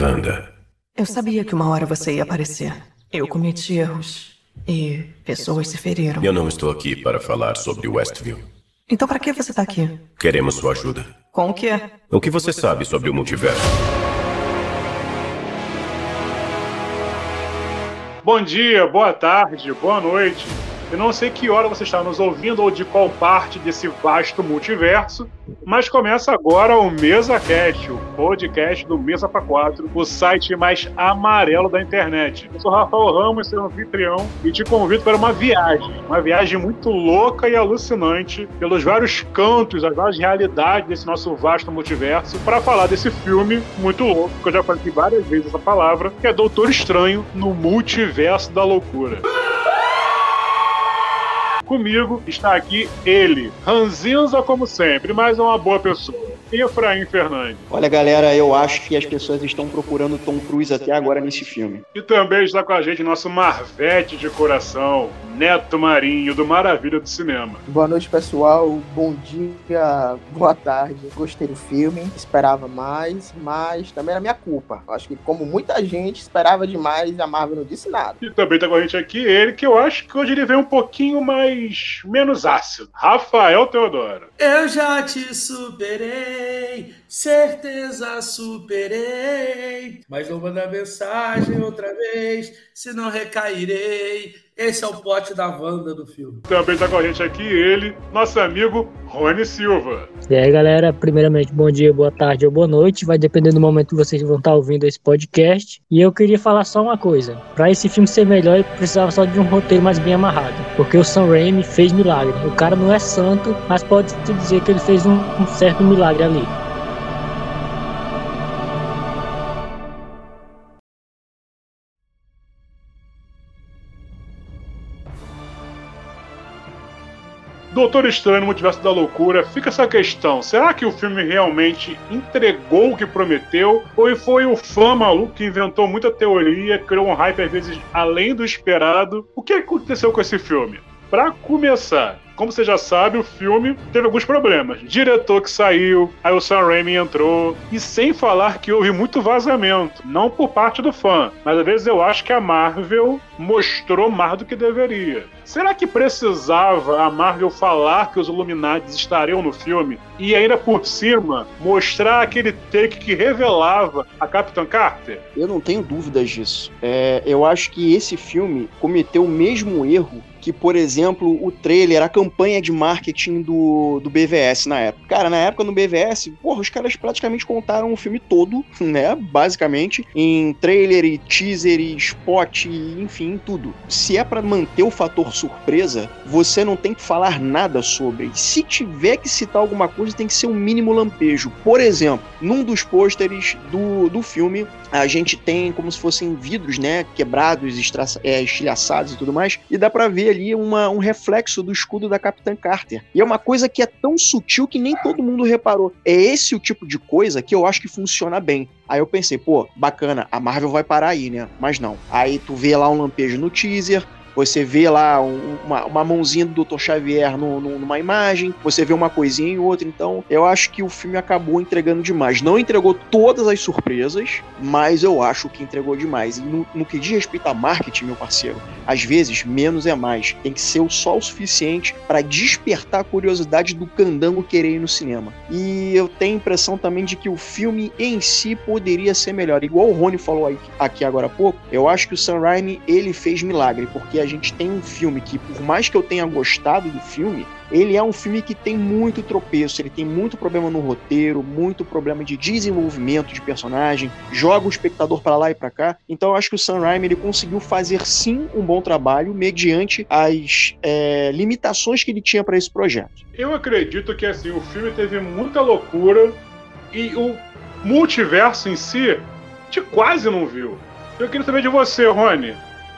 Wanda. Eu sabia que uma hora você ia aparecer. Eu cometi erros. E pessoas se feriram. Eu não estou aqui para falar sobre Westview. Então para que você tá aqui? Queremos sua ajuda. Com o quê? O que você sabe sobre o multiverso? Bom dia, boa tarde, boa noite. Eu não sei que hora você está nos ouvindo ou de qual parte desse vasto multiverso, mas começa agora o Mesa Cast, o podcast do Mesa para 4, o site mais amarelo da internet. Eu sou Rafael Ramos, seu anfitrião, e te convido para uma viagem, uma viagem muito louca e alucinante pelos vários cantos, as várias realidades desse nosso vasto multiverso, para falar desse filme muito louco, que eu já falei várias vezes essa palavra, que é Doutor Estranho no Multiverso da Loucura. Comigo está aqui ele, Ranzinza como sempre, mas é uma boa pessoa. Efraim Fernandes. Olha, galera, eu acho que as pessoas estão procurando Tom Cruise até agora nesse filme. E também está com a gente nosso Marvete de coração, Neto Marinho, do Maravilha do Cinema. Boa noite, pessoal. Bom dia, boa tarde. Gostei do filme, esperava mais, mas também era minha culpa. Acho que, como muita gente esperava demais, a Marvel não disse nada. E também está com a gente aqui ele, que eu acho que hoje ele veio um pouquinho mais. menos ácido. Rafael Teodoro. Eu já te superei, certeza superei. Mas não manda mensagem outra vez, senão recairei. Esse é o pote da Wanda do filme. Também está com a gente aqui ele, nosso amigo Rony Silva. E aí, galera, primeiramente, bom dia, boa tarde ou boa noite. Vai depender do momento que vocês vão estar ouvindo esse podcast. E eu queria falar só uma coisa. Para esse filme ser melhor, ele precisava só de um roteiro mais bem amarrado. Porque o Sam Raimi fez milagre. O cara não é santo, mas pode-se dizer que ele fez um, um certo milagre ali. Doutor Estranho no Multiverso da Loucura, fica essa questão: será que o filme realmente entregou o que prometeu? Ou foi o fã maluco que inventou muita teoria, criou um hype às vezes além do esperado? O que aconteceu com esse filme? Para começar, como você já sabe, o filme teve alguns problemas. Diretor que saiu, aí o Sam Raimi entrou, e sem falar que houve muito vazamento, não por parte do fã, mas às vezes eu acho que a Marvel mostrou mais do que deveria. Será que precisava a Marvel falar que os Illuminati estariam no filme e ainda por cima mostrar aquele take que revelava a Capitã Carter? Eu não tenho dúvidas disso. É, eu acho que esse filme cometeu o mesmo erro que, por exemplo, o trailer, a campanha de marketing do, do BVS na época. Cara, na época no BVS, porra, os caras praticamente contaram o filme todo, né? Basicamente, em trailer e teaser e spot, e, enfim, tudo. Se é para manter o fator surpresa, você não tem que falar nada sobre. Se tiver que citar alguma coisa, tem que ser um mínimo lampejo. Por exemplo, num dos pôsteres do, do filme, a gente tem como se fossem vidros, né? Quebrados, é, estilhaçados e tudo mais, e dá pra ver ali uma, um reflexo do escudo da Capitã Carter. E é uma coisa que é tão sutil que nem todo mundo reparou. É esse o tipo de coisa que eu acho que funciona bem. Aí eu pensei, pô, bacana, a Marvel vai parar aí, né? Mas não. Aí tu vê lá um lampejo no teaser, você vê lá um, uma, uma mãozinha do Dr. Xavier no, no, numa imagem, você vê uma coisinha em outra. Então, eu acho que o filme acabou entregando demais. Não entregou todas as surpresas, mas eu acho que entregou demais. E no, no que diz respeito a marketing, meu parceiro, às vezes menos é mais. Tem que ser só o suficiente para despertar a curiosidade do candango querer ir no cinema. E eu tenho a impressão também de que o filme em si poderia ser melhor. Igual o Rony falou aqui agora há pouco, eu acho que o Sam Raimi ele fez milagre, porque a gente tem um filme que, por mais que eu tenha gostado do filme, ele é um filme que tem muito tropeço, ele tem muito problema no roteiro, muito problema de desenvolvimento de personagem, joga o espectador para lá e para cá. Então eu acho que o Sam Raimi ele conseguiu fazer sim um bom trabalho mediante as é, limitações que ele tinha para esse projeto. Eu acredito que assim o filme teve muita loucura e o multiverso em si a gente quase não viu. Eu queria saber de você, Rony.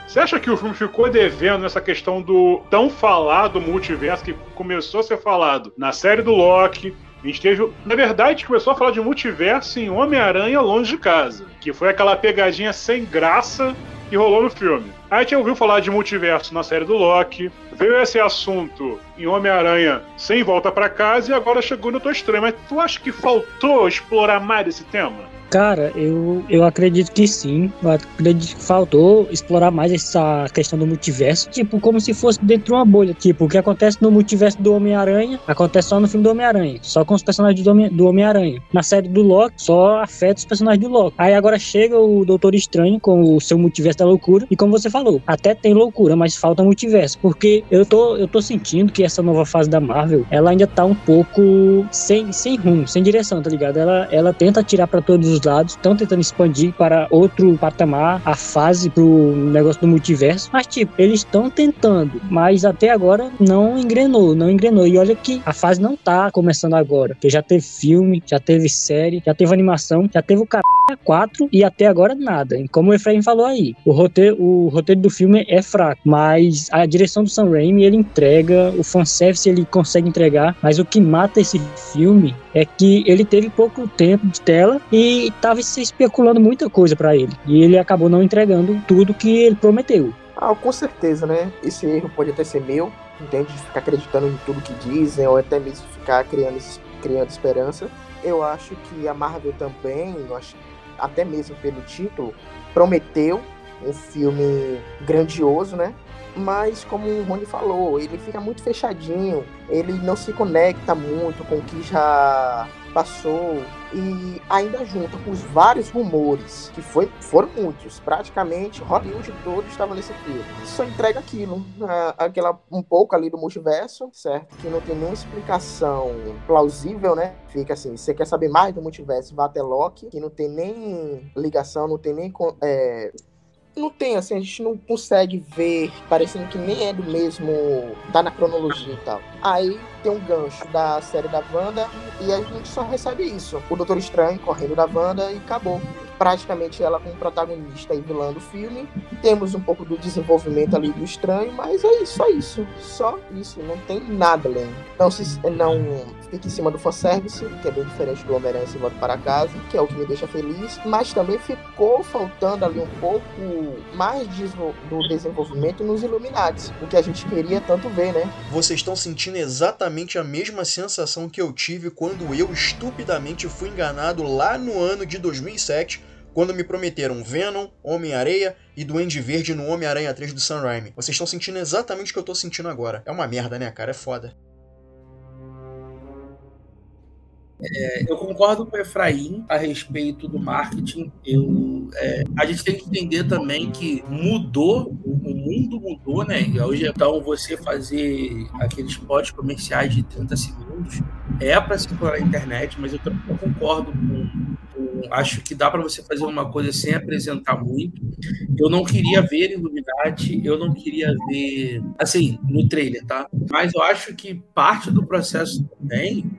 Você acha que o filme ficou devendo nessa questão do tão falado multiverso que começou a ser falado na série do Loki? A gente teve. Na verdade, começou a falar de multiverso em Homem-Aranha Longe de Casa, que foi aquela pegadinha sem graça que rolou no filme. A gente ouviu falar de multiverso na série do Loki, veio esse assunto em Homem-Aranha sem volta para casa e agora chegou no Doutor Estranho. Mas tu acha que faltou explorar mais esse tema? Cara, eu, eu acredito que sim. Eu acredito que faltou explorar mais essa questão do multiverso. Tipo, como se fosse dentro de uma bolha. Tipo, o que acontece no multiverso do Homem-Aranha acontece só no filme do Homem-Aranha. Só com os personagens do Homem-Aranha. Na série do Loki, só afeta os personagens do Loki. Aí agora chega o Doutor Estranho com o seu multiverso da loucura. E como você falou, até tem loucura, mas falta multiverso. Porque eu tô, eu tô sentindo que essa nova fase da Marvel, ela ainda tá um pouco sem, sem rumo, sem direção, tá ligado? Ela, ela tenta tirar para todos os lados, estão tentando expandir para outro patamar a fase pro negócio do multiverso, mas tipo, eles estão tentando, mas até agora não engrenou, não engrenou. E olha que a fase não tá começando agora, porque já teve filme, já teve série, já teve animação, já teve o cara 4 e até agora nada. E como o Efraim falou aí, o roteiro, o roteiro do filme é fraco, mas a direção do Sam Raimi ele entrega, o fanservice ele consegue entregar, mas o que mata esse filme é que ele teve pouco tempo de tela e estava se especulando muita coisa para ele. E ele acabou não entregando tudo que ele prometeu. Ah, com certeza, né? Esse erro pode até ser meu, entende? De ficar acreditando em tudo que dizem, ou até mesmo ficar criando, criando esperança. Eu acho que a Marvel também, acho até mesmo pelo título, prometeu um filme grandioso, né? Mas como o Rony falou, ele fica muito fechadinho, ele não se conecta muito com o que já passou e ainda junto com os vários rumores, que foi, foram muitos, praticamente Hollywood todo estava nesse filme. Só entrega aquilo, aquela um pouco ali do multiverso, certo? Que não tem nenhuma explicação plausível, né? Fica assim, você quer saber mais do multiverso, vá até Loki, que não tem nem ligação, não tem nem é, não tem, assim, a gente não consegue ver, parecendo que nem é do mesmo, tá na cronologia e tal. Aí tem um gancho da série da Wanda e a gente só recebe isso. O Doutor Estranho correndo da Wanda e acabou praticamente ela como protagonista e vilã do filme. Temos um pouco do desenvolvimento ali do estranho, mas é isso, só isso. Só isso, não tem nada além. Não, se, não fica em cima do fanservice, que é bem diferente do Homem-Aranha se volta para casa, que é o que me deixa feliz, mas também ficou faltando ali um pouco mais do desenvolvimento nos Illuminati, o que a gente queria tanto ver, né? Vocês estão sentindo exatamente a mesma sensação que eu tive quando eu estupidamente fui enganado lá no ano de 2007 quando me prometeram Venom, Homem-Areia e Duende Verde no Homem-Aranha 3 do Sam Raimi. Vocês estão sentindo exatamente o que eu tô sentindo agora. É uma merda, né, cara? É foda. É, eu concordo com o Efraim a respeito do marketing. Eu, é, a gente tem que entender também que mudou, o mundo mudou, né? Hoje, então, você fazer aqueles spots comerciais de 30 segundos é para circular na internet, mas eu também concordo com acho que dá para você fazer uma coisa sem apresentar muito. Eu não queria ver Illuminati, eu não queria ver, assim, no trailer, tá? Mas eu acho que parte do processo também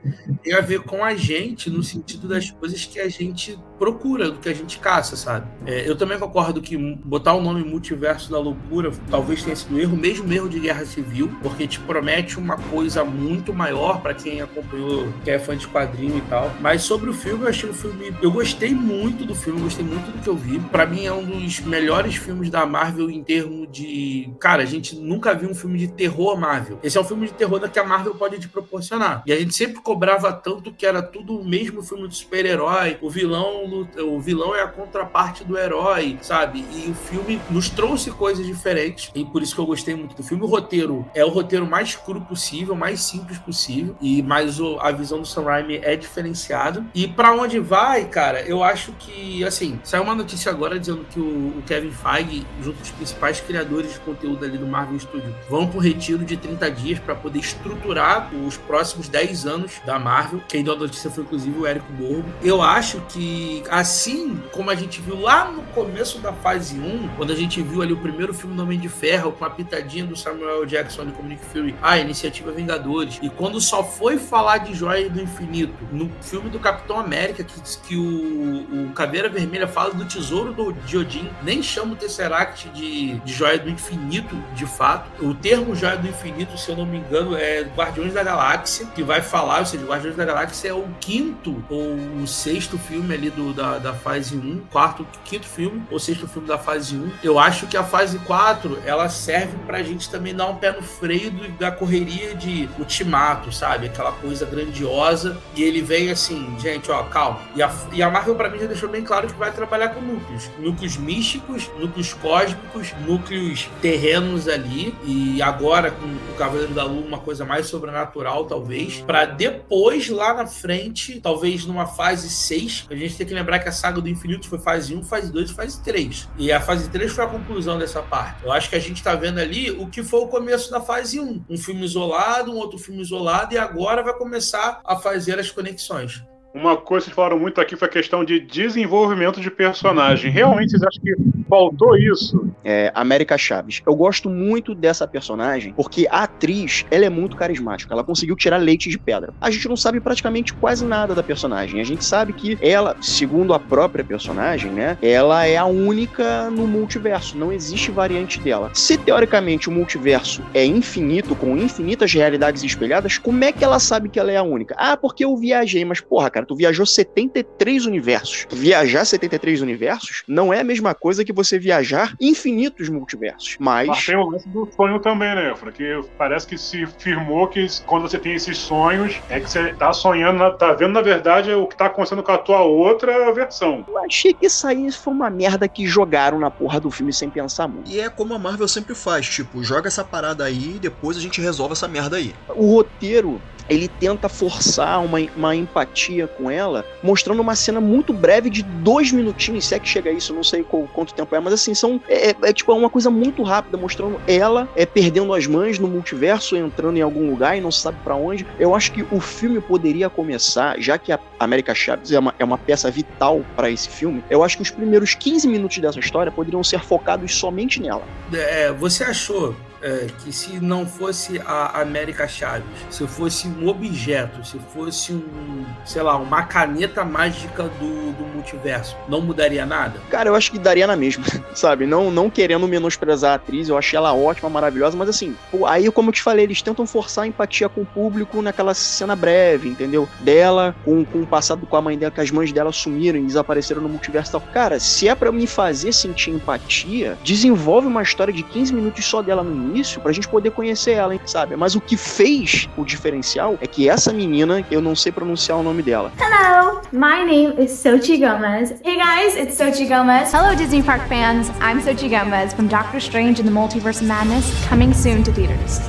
tem a ver com a gente, no sentido das coisas que a gente procura, do que a gente caça, sabe? É, eu também concordo que botar o nome Multiverso da Loucura talvez tenha sido um erro, mesmo erro de Guerra Civil, porque te promete uma coisa muito maior para quem acompanhou, que é fã de quadrinho e tal. Mas sobre o filme, eu achei o filme. Eu gostei muito do filme, gostei muito do que eu vi. Para mim, é um dos melhores filmes da Marvel em termos de. Cara, a gente nunca viu um filme de terror Marvel. Esse é um filme de terror que a Marvel pode te proporcionar. E a gente sempre cobrava tanto que era tudo o mesmo filme de super-herói, o vilão o vilão é a contraparte do herói, sabe? E o filme nos trouxe coisas diferentes, e por isso que eu gostei muito do filme. O roteiro é o roteiro mais cru possível, mais simples possível, e mais o, a visão do Sam Raimi é diferenciada. E para onde vai, cara, eu acho que, assim, saiu uma notícia agora dizendo que o, o Kevin Feige, junto com os principais criadores de conteúdo ali do Marvel Studios, vão para retiro de 30 dias para poder estruturar os próximos 10 anos da Marvel. Quem deu a notícia foi, inclusive, o Érico Borgo. Eu acho que assim como a gente viu lá no começo da fase 1, quando a gente viu ali o primeiro filme do Homem de Ferro, com a pitadinha do Samuel Jackson ali como Nick Fury, a Iniciativa Vingadores, e quando só foi falar de Joia do Infinito, no filme do Capitão América, que, que o, o Caveira Vermelha fala do tesouro do Diodin, nem chama o Tesseract de, de Joia do Infinito, de fato. O termo Joia do Infinito, se eu não me engano, é Guardiões da Galáxia, que vai falar, ou seja, de Guardiões da Galáxia, é o quinto ou o sexto filme ali do, da, da fase 1, quarto, quinto filme ou sexto filme da fase 1. Eu acho que a fase 4 ela serve pra gente também dar um pé no freio do, da correria de ultimato, sabe? Aquela coisa grandiosa. E ele vem assim, gente, ó, calma. E a, e a Marvel, pra mim, já deixou bem claro que vai trabalhar com núcleos. Núcleos místicos, núcleos cósmicos, núcleos terrenos ali. E agora, com o Cavaleiro da Lua, uma coisa mais sobrenatural, talvez. para depois, lá na frente, talvez numa fase 6, a gente tem que lembrar que a saga do infinito foi fase 1, fase 2 e fase 3. E a fase 3 foi a conclusão dessa parte. Eu acho que a gente tá vendo ali o que foi o começo da fase 1. Um filme isolado, um outro filme isolado, e agora vai começar a fazer as conexões. Uma coisa que falaram muito aqui foi a questão de desenvolvimento de personagem. Realmente vocês acham que faltou isso? É, América Chaves. Eu gosto muito dessa personagem porque a atriz, ela é muito carismática. Ela conseguiu tirar leite de pedra. A gente não sabe praticamente quase nada da personagem. A gente sabe que ela, segundo a própria personagem, né, ela é a única no multiverso. Não existe variante dela. Se teoricamente o multiverso é infinito, com infinitas realidades espelhadas, como é que ela sabe que ela é a única? Ah, porque eu viajei, mas porra, cara, tu viajou 73 universos. Viajar 73 universos não é a mesma coisa que você viajar infinitos multiversos. Mas. Mas tem o lance do sonho também, né, Porque parece que se firmou que quando você tem esses sonhos, é que você tá sonhando, tá vendo na verdade o que tá acontecendo com a tua outra versão. Eu achei que isso aí foi uma merda que jogaram na porra do filme sem pensar muito. E é como a Marvel sempre faz, tipo, joga essa parada aí e depois a gente resolve essa merda aí. O roteiro ele tenta forçar uma, uma empatia com ela, mostrando uma cena muito breve de dois minutinhos, se é que chega a isso, não sei qual, quanto tempo é, mas assim, são, é, é, é tipo é uma coisa muito rápida, mostrando ela é perdendo as mães no multiverso, entrando em algum lugar e não sabe para onde. Eu acho que o filme poderia começar, já que a América Chaves é uma, é uma peça vital para esse filme, eu acho que os primeiros 15 minutos dessa história poderiam ser focados somente nela. É, você achou é, que se não fosse a América Chaves, se fosse um objeto, se fosse um, sei lá, uma caneta mágica do, do multiverso, não mudaria nada? Cara, eu acho que daria na mesma, sabe? Não, não querendo menosprezar a atriz, eu achei ela ótima, maravilhosa, mas assim, aí como eu te falei, eles tentam forçar a empatia com o público naquela cena breve, entendeu? Dela, com, com o passado com a mãe dela, que as mães dela sumiram e desapareceram no multiverso tal. Cara, se é para me fazer sentir empatia, desenvolve uma história de 15 minutos só dela no início pra gente poder conhecer ela, hein, sabe? Mas o que fez o diferencial é que essa menina, eu não sei pronunciar o nome dela. Hello, my name is Sochi Gomez. Hey guys, it's Sochi Gomez. Hello Disney Park fans, I'm Sochi Gomez from Doctor Strange in the Multiverse of Madness, coming soon to theaters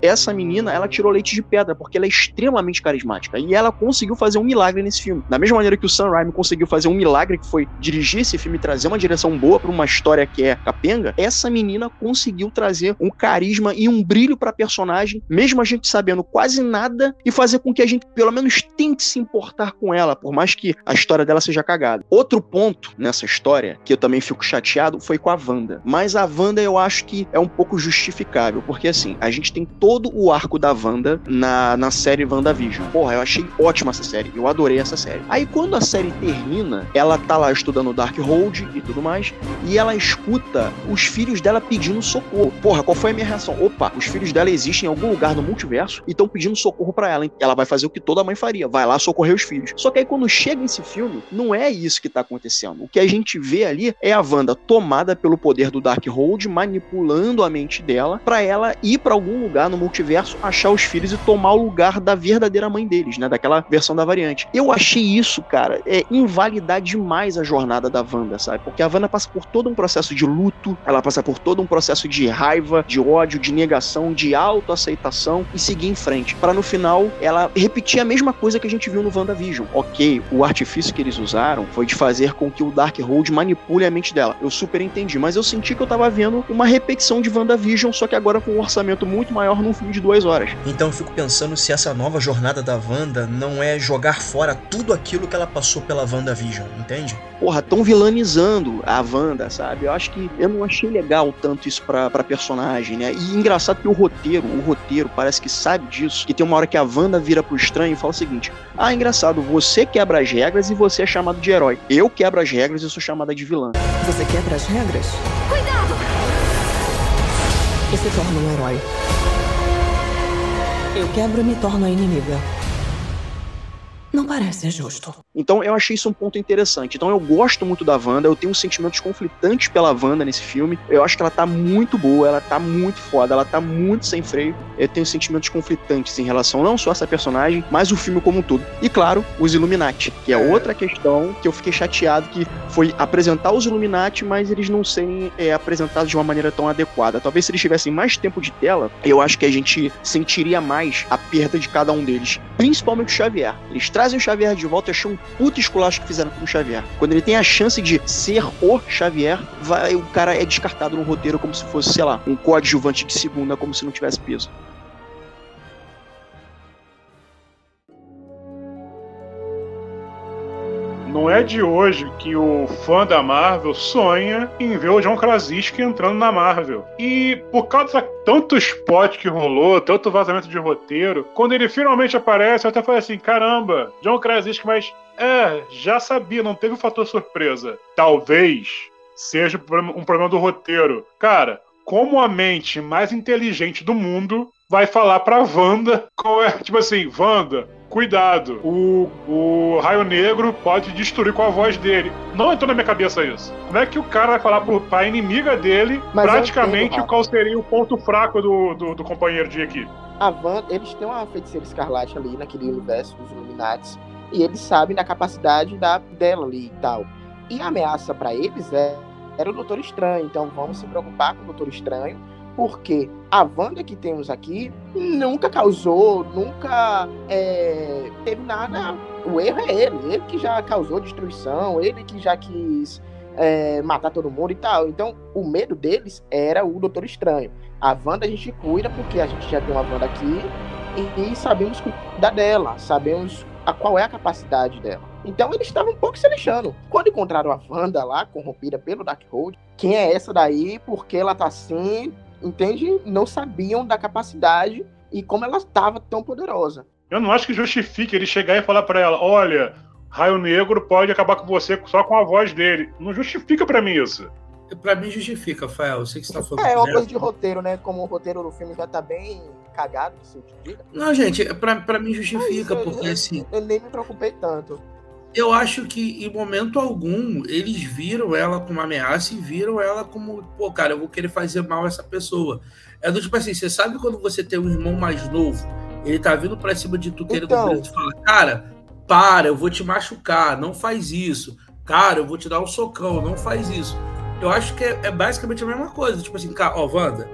essa menina, ela tirou leite de pedra, porque ela é extremamente carismática. E ela conseguiu fazer um milagre nesse filme. Da mesma maneira que o Sam Raimi conseguiu fazer um milagre, que foi dirigir esse filme e trazer uma direção boa para uma história que é capenga, essa menina conseguiu trazer um carisma e um brilho pra personagem, mesmo a gente sabendo quase nada, e fazer com que a gente, pelo menos, tente se importar com ela, por mais que a história dela seja cagada. Outro ponto nessa história, que eu também fico chateado, foi com a Wanda. Mas a Wanda eu acho que é um pouco justificável, porque assim, a gente tem todo todo o arco da Wanda na, na série WandaVision. Porra, eu achei ótima essa série. Eu adorei essa série. Aí quando a série termina, ela tá lá estudando Darkhold e tudo mais, e ela escuta os filhos dela pedindo socorro. Porra, qual foi a minha reação? Opa, os filhos dela existem em algum lugar no multiverso e estão pedindo socorro para ela. Ela vai fazer o que toda mãe faria, vai lá socorrer os filhos. Só que aí quando chega esse filme, não é isso que tá acontecendo. O que a gente vê ali é a Wanda tomada pelo poder do Darkhold, manipulando a mente dela para ela ir para algum lugar no multiverso, achar os filhos e tomar o lugar da verdadeira mãe deles, né? Daquela versão da variante. Eu achei isso, cara, é invalidar demais a jornada da Wanda, sabe? Porque a Wanda passa por todo um processo de luto, ela passa por todo um processo de raiva, de ódio, de negação, de autoaceitação e seguir em frente. para no final ela repetir a mesma coisa que a gente viu no WandaVision. Ok, o artifício que eles usaram foi de fazer com que o Darkhold manipule a mente dela. Eu super entendi, mas eu senti que eu tava vendo uma repetição de WandaVision, só que agora com um orçamento muito maior num filme de duas horas. Então eu fico pensando se essa nova jornada da Wanda não é jogar fora tudo aquilo que ela passou pela WandaVision, entende? Porra, tão vilanizando a Wanda, sabe? Eu acho que eu não achei legal tanto isso pra, pra personagem, né? E engraçado que o roteiro, o roteiro parece que sabe disso, que tem uma hora que a Wanda vira pro estranho e fala o seguinte: Ah, engraçado, você quebra as regras e você é chamado de herói. Eu quebro as regras e sou chamada de vilã. Você quebra as regras? Cuidado! E se torna um herói. Eu quebro e me torno a inimiga. Não parece justo. Então eu achei isso um ponto interessante. Então eu gosto muito da Wanda, eu tenho sentimentos conflitantes pela Wanda nesse filme. Eu acho que ela tá muito boa, ela tá muito foda, ela tá muito sem freio. Eu tenho sentimentos conflitantes em relação não só a essa personagem, mas o filme como um todo. E claro, os Illuminati, que é outra questão que eu fiquei chateado que foi apresentar os Illuminati, mas eles não serem é, apresentados de uma maneira tão adequada. Talvez se eles tivessem mais tempo de tela, eu acho que a gente sentiria mais a perda de cada um deles. Principalmente o Xavier. Eles trazem o Xavier de volta, achei um puta esculacho que fizeram com o Xavier. Quando ele tem a chance de ser o Xavier, vai, o cara é descartado no roteiro como se fosse, sei lá, um coadjuvante de segunda, como se não tivesse peso. Não é de hoje que o fã da Marvel sonha em ver o John Krasinski entrando na Marvel. E por causa de tanto spot que rolou, tanto vazamento de roteiro, quando ele finalmente aparece, eu até falei assim: caramba, John Krasinski, mas é, já sabia, não teve o fator surpresa. Talvez seja um problema do roteiro. Cara, como a mente mais inteligente do mundo vai falar pra Wanda qual é, tipo assim, Wanda, cuidado, o, o Raio Negro pode destruir com a voz dele. Não entrou na minha cabeça isso. Como é que o cara vai falar pro, pra inimiga dele Mas praticamente qual seria o ponto fraco do, do, do companheiro de equipe? A Wanda, eles têm uma feiticeira escarlate ali naquele universo dos Illuminati e eles sabem da capacidade da, dela ali e tal. E a ameaça pra eles é, era o Doutor Estranho, então vamos se preocupar com o Doutor Estranho, porque a Wanda que temos aqui nunca causou, nunca é, teve nada. O erro é ele, ele que já causou destruição, ele que já quis é, matar todo mundo e tal. Então, o medo deles era o Doutor Estranho. A Wanda a gente cuida porque a gente já tem uma Wanda aqui e, e sabemos cuidar dela, sabemos a, qual é a capacidade dela. Então eles estavam um pouco se lixando. Quando encontraram a Wanda lá, corrompida pelo Darkhold, quem é essa daí? Por que ela tá assim? Entende? Não sabiam da capacidade e como ela estava tão poderosa. Eu não acho que justifique ele chegar e falar pra ela: olha, Raio Negro pode acabar com você só com a voz dele. Não justifica pra mim isso. Pra mim justifica, Rafael. Eu sei que você tá falando. É, é uma coisa de roteiro, né? Como o roteiro do filme já tá bem cagado, se eu te diga. Não, gente, pra, pra mim justifica, Mas, porque eu, assim, eu nem me preocupei tanto. Eu acho que em momento algum eles viram ela como ameaça e viram ela como, pô, cara, eu vou querer fazer mal a essa pessoa. É do tipo assim, você sabe quando você tem um irmão mais novo, ele tá vindo pra cima de tu querendo Então. então... fala, cara, para, eu vou te machucar, não faz isso. Cara, eu vou te dar um socão, não faz isso. Eu acho que é, é basicamente a mesma coisa. Tipo assim, cara, ó, Wanda,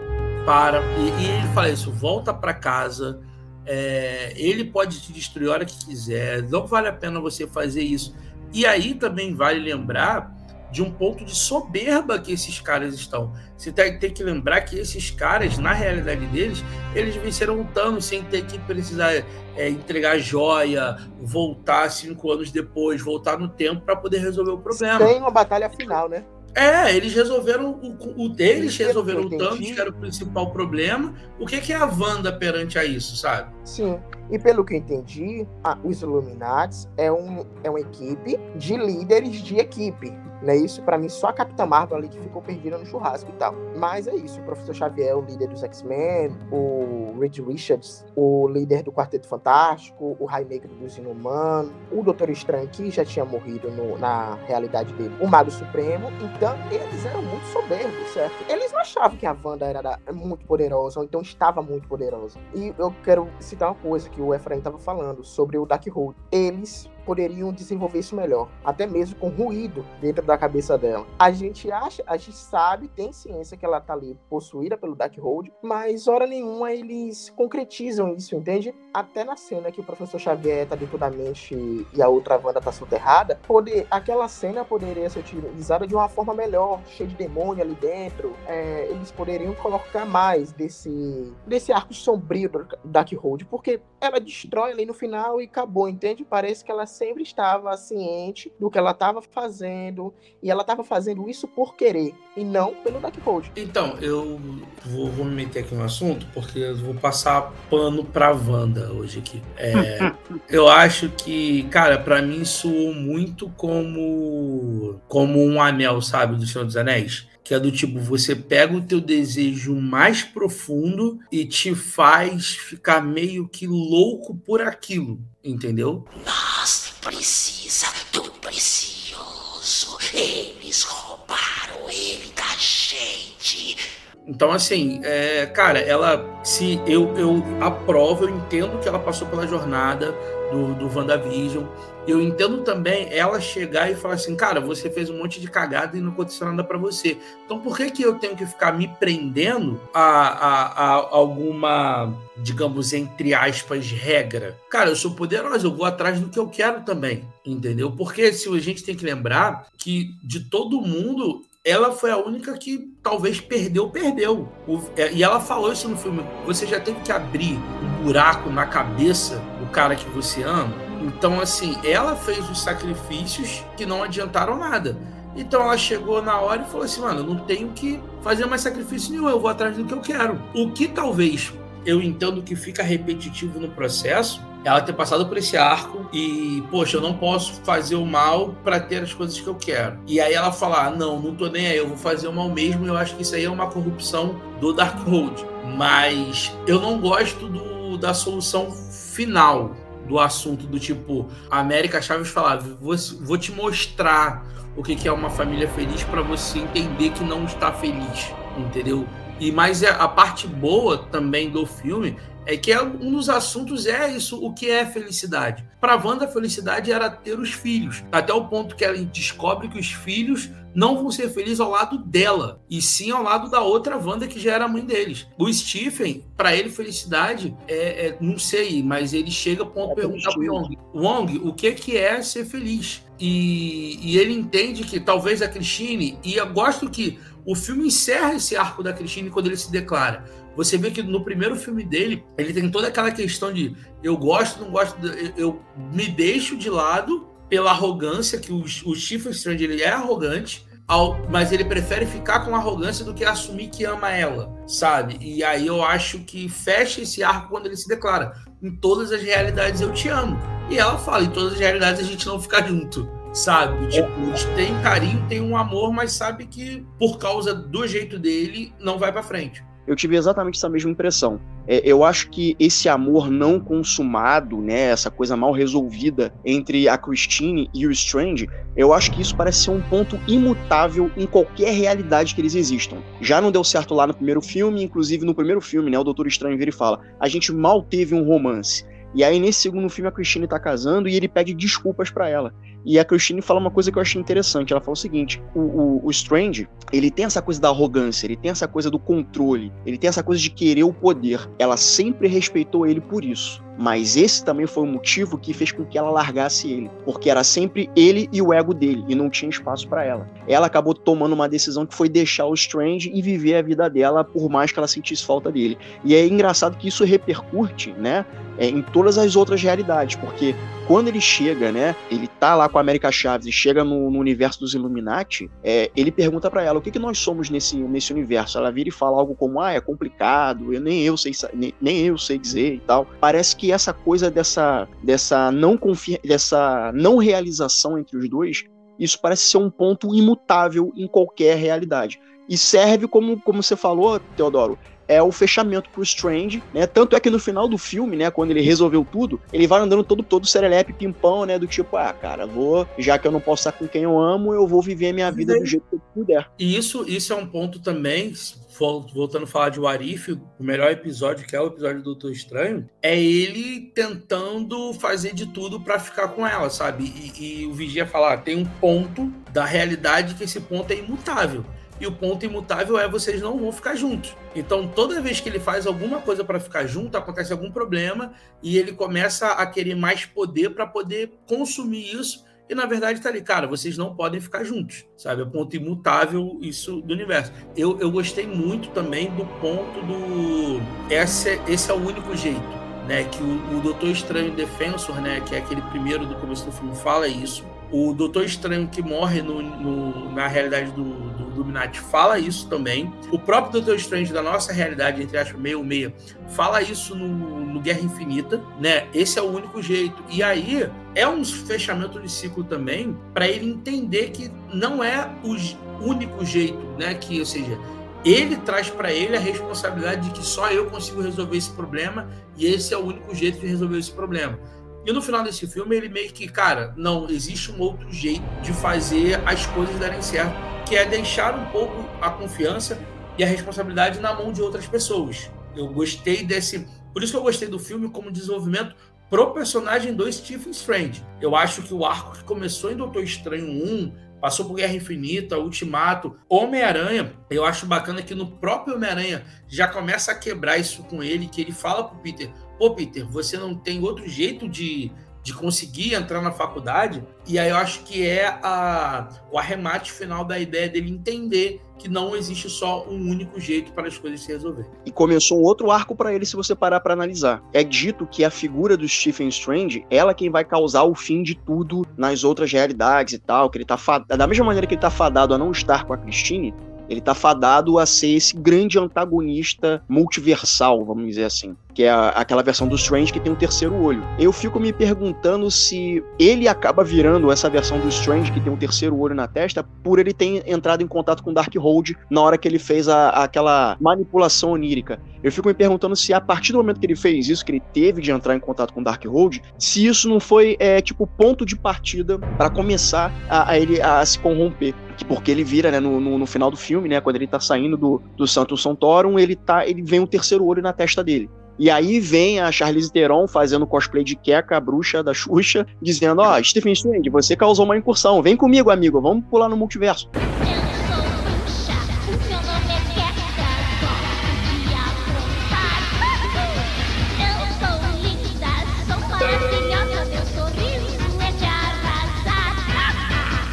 para. E, e ele fala isso, volta pra casa. É, ele pode te destruir a hora que quiser. Não vale a pena você fazer isso. E aí também vale lembrar de um ponto de soberba que esses caras estão. Você tem, tem que lembrar que esses caras, na realidade deles, eles venceram o Thanos sem ter que precisar é, entregar joia, voltar cinco anos depois, voltar no tempo para poder resolver o problema. Tem uma batalha final, né? É, eles resolveram o, o deles, Pelo resolveram o. Thanos, que era o principal problema. O que, que é a Wanda perante a isso, sabe? Sim. E pelo que eu entendi, a- os Illuminati é, um, é uma equipe de líderes de equipe. Não é isso? Pra mim, só a Capitã Marvel ali que ficou perdida no churrasco e tal. Mas é isso. O Professor Xavier, o líder dos X-Men, o Reed Richards, o líder do Quarteto Fantástico, o Negro dos Inumanos, o Doutor Estranho, que já tinha morrido no- na realidade dele, o Mago Supremo. Então, eles eram muito soberbos, certo? Eles não achavam que a Wanda era muito poderosa, ou então estava muito poderosa. E eu quero citar uma coisa que o Efraim estava falando sobre o Darkhold. Eles poderiam desenvolver isso melhor, até mesmo com ruído dentro da cabeça dela. A gente acha, a gente sabe, tem ciência que ela tá ali possuída pelo Darkhold, mas hora nenhuma eles concretizam isso, entende? Até na cena que o professor Xavier tá dentro da mente e a outra Wanda tá soterrada, poder, aquela cena poderia ser utilizada de uma forma melhor, cheia de demônio ali dentro. É, eles poderiam colocar mais desse desse arco sombrio do Darkhold, porque ela destrói ali no final e acabou, entende? Parece que ela sempre estava ciente do que ela estava fazendo e ela estava fazendo isso por querer e não pelo Darkhold. Então, eu vou, vou me meter aqui no assunto, porque eu vou passar pano pra Wanda hoje aqui. É, eu acho que, cara, pra mim soou muito como como um anel, sabe, do Senhor dos Anéis. que é do tipo, você pega o teu desejo mais profundo e te faz ficar meio que louco por aquilo, entendeu? Nós precisa do precioso. Eles roubaram ele da gente. Então, assim, é, cara, ela se eu, eu aprovo, eu entendo que ela passou pela jornada do, do WandaVision. Eu entendo também ela chegar e falar assim, cara, você fez um monte de cagada e não aconteceu nada para você. Então por que, que eu tenho que ficar me prendendo a, a, a, alguma, digamos, entre aspas, regra? Cara, eu sou poderosa, eu vou atrás do que eu quero também, entendeu? Porque se a gente tem que lembrar que de todo mundo ela foi a única que talvez perdeu, perdeu. É, e ela falou isso no filme. Você já teve que abrir um buraco na cabeça do cara que você ama. Então, assim, ela fez os sacrifícios que não adiantaram nada. Então ela chegou na hora e falou assim: mano, eu não tenho que fazer mais sacrifício nenhum, eu vou atrás do que eu quero. O que talvez eu entendo que fica repetitivo no processo ela ter passado por esse arco e, poxa, eu não posso fazer o mal para ter as coisas que eu quero. E aí ela falar, ah, não, não tô nem aí, eu vou fazer o mal mesmo. Eu acho que isso aí é uma corrupção do Darkhold. Mas eu não gosto do, da solução final do assunto do tipo, América Chaves falava, vou, vou te mostrar o que é uma família feliz para você entender que não está feliz, entendeu? E mas é, a parte boa também do filme é que é um dos assuntos é isso, o que é felicidade. Para Wanda, a felicidade era ter os filhos, até o ponto que ela descobre que os filhos não vão ser felizes ao lado dela, e sim ao lado da outra Wanda que já era a mãe deles. O Stephen, para ele, felicidade é, é, não sei, mas ele chega ao ponto de perguntar pro Wong, Wong, o que, que é ser feliz? E, e ele entende que talvez a Christine, e eu gosto que o filme encerra esse arco da Christine quando ele se declara você vê que no primeiro filme dele, ele tem toda aquela questão de eu gosto, não gosto, eu me deixo de lado pela arrogância, que o, o Stephen Strange ele é arrogante, ao, mas ele prefere ficar com arrogância do que assumir que ama ela, sabe? E aí eu acho que fecha esse arco quando ele se declara: em todas as realidades eu te amo. E ela fala: em todas as realidades a gente não fica junto, sabe? Tipo, a gente tem carinho, tem um amor, mas sabe que por causa do jeito dele não vai para frente eu tive exatamente essa mesma impressão. É, eu acho que esse amor não consumado, né, essa coisa mal resolvida entre a Christine e o Strange, eu acho que isso parece ser um ponto imutável em qualquer realidade que eles existam. Já não deu certo lá no primeiro filme, inclusive no primeiro filme, né, o Doutor Estranho vira e fala: a gente mal teve um romance. E aí, nesse segundo filme, a Christine tá casando e ele pede desculpas para ela. E a Christine fala uma coisa que eu achei interessante. Ela fala o seguinte: o, o, o, Strange, ele tem essa coisa da arrogância, ele tem essa coisa do controle, ele tem essa coisa de querer o poder. Ela sempre respeitou ele por isso. Mas esse também foi o motivo que fez com que ela largasse ele, porque era sempre ele e o ego dele e não tinha espaço para ela. Ela acabou tomando uma decisão que foi deixar o Strange e viver a vida dela por mais que ela sentisse falta dele. E é engraçado que isso repercute, né, é, em todas as outras realidades, porque quando ele chega, né, ele tá lá com a América Chaves e chega no, no universo dos Illuminati, é, ele pergunta para ela o que, que nós somos nesse, nesse universo. Ela vira e fala algo como, ah, é complicado, eu, nem eu sei nem, nem eu sei dizer e tal. Parece que essa coisa dessa, dessa não confia, dessa não realização entre os dois, isso parece ser um ponto imutável em qualquer realidade. E serve como, como você falou, Teodoro, é o fechamento pro Strange, né? Tanto é que no final do filme, né, quando ele resolveu tudo, ele vai andando todo todo serelepe, pimpão, né, do tipo, ah, cara, vou, já que eu não posso estar com quem eu amo, eu vou viver a minha vida do jeito que eu puder. E isso, isso é um ponto também, voltando a falar de Warif, o melhor episódio, que é o episódio do Doutor Estranho, é ele tentando fazer de tudo para ficar com ela, sabe? E, e o Vigia falar, ah, tem um ponto da realidade que esse ponto é imutável e o ponto imutável é vocês não vão ficar juntos. Então, toda vez que ele faz alguma coisa para ficar junto, acontece algum problema e ele começa a querer mais poder para poder consumir isso. E na verdade tá ali, cara, vocês não podem ficar juntos, sabe? É o ponto imutável isso do universo. Eu, eu gostei muito também do ponto do. Esse, é, esse é o único jeito. Né, que o, o Doutor Estranho Defensor, né, que é aquele primeiro do começo do filme, fala isso. O Doutor Estranho que morre no, no, na realidade do, do Illuminati fala isso também. O próprio Doutor Strange da nossa realidade, entre aspas, meio meia, fala isso no, no Guerra Infinita, né? Esse é o único jeito. E aí é um fechamento de ciclo também para ele entender que não é o único jeito, né? Que, ou seja, ele traz para ele a responsabilidade de que só eu consigo resolver esse problema e esse é o único jeito de resolver esse problema. E no final desse filme, ele meio que, cara, não, existe um outro jeito de fazer as coisas darem certo, que é deixar um pouco a confiança e a responsabilidade na mão de outras pessoas. Eu gostei desse. Por isso que eu gostei do filme como desenvolvimento pro personagem do Stephen Strange. Eu acho que o arco que começou em Doutor Estranho 1, passou por Guerra Infinita, Ultimato, Homem-Aranha, eu acho bacana que no próprio Homem-Aranha já começa a quebrar isso com ele, que ele fala pro Peter, pô, Peter, você não tem outro jeito de, de conseguir entrar na faculdade? E aí eu acho que é a, o arremate final da ideia dele entender que não existe só um único jeito para as coisas se resolver. E começou um outro arco para ele se você parar para analisar. É dito que a figura do Stephen Strange, ela é quem vai causar o fim de tudo nas outras realidades e tal, que ele tá fadado, da mesma maneira que ele tá fadado a não estar com a Christine, ele tá fadado a ser esse grande antagonista multiversal, vamos dizer assim que é a, aquela versão do Strange que tem um terceiro olho. Eu fico me perguntando se ele acaba virando essa versão do Strange que tem um terceiro olho na testa por ele ter entrado em contato com Darkhold na hora que ele fez a, aquela manipulação onírica. Eu fico me perguntando se a partir do momento que ele fez isso, que ele teve de entrar em contato com Darkhold, se isso não foi é, tipo ponto de partida para começar a, a, ele a se corromper porque ele vira, né, no, no, no, final do filme, né, quando ele tá saindo do, do Santo Santorum, ele tá, ele vem um terceiro olho na testa dele. E aí vem a Charlize Theron fazendo cosplay de Keka, a bruxa da Xuxa, dizendo: Ó, oh, Stephen Strange, você causou uma incursão, vem comigo, amigo, vamos pular no multiverso.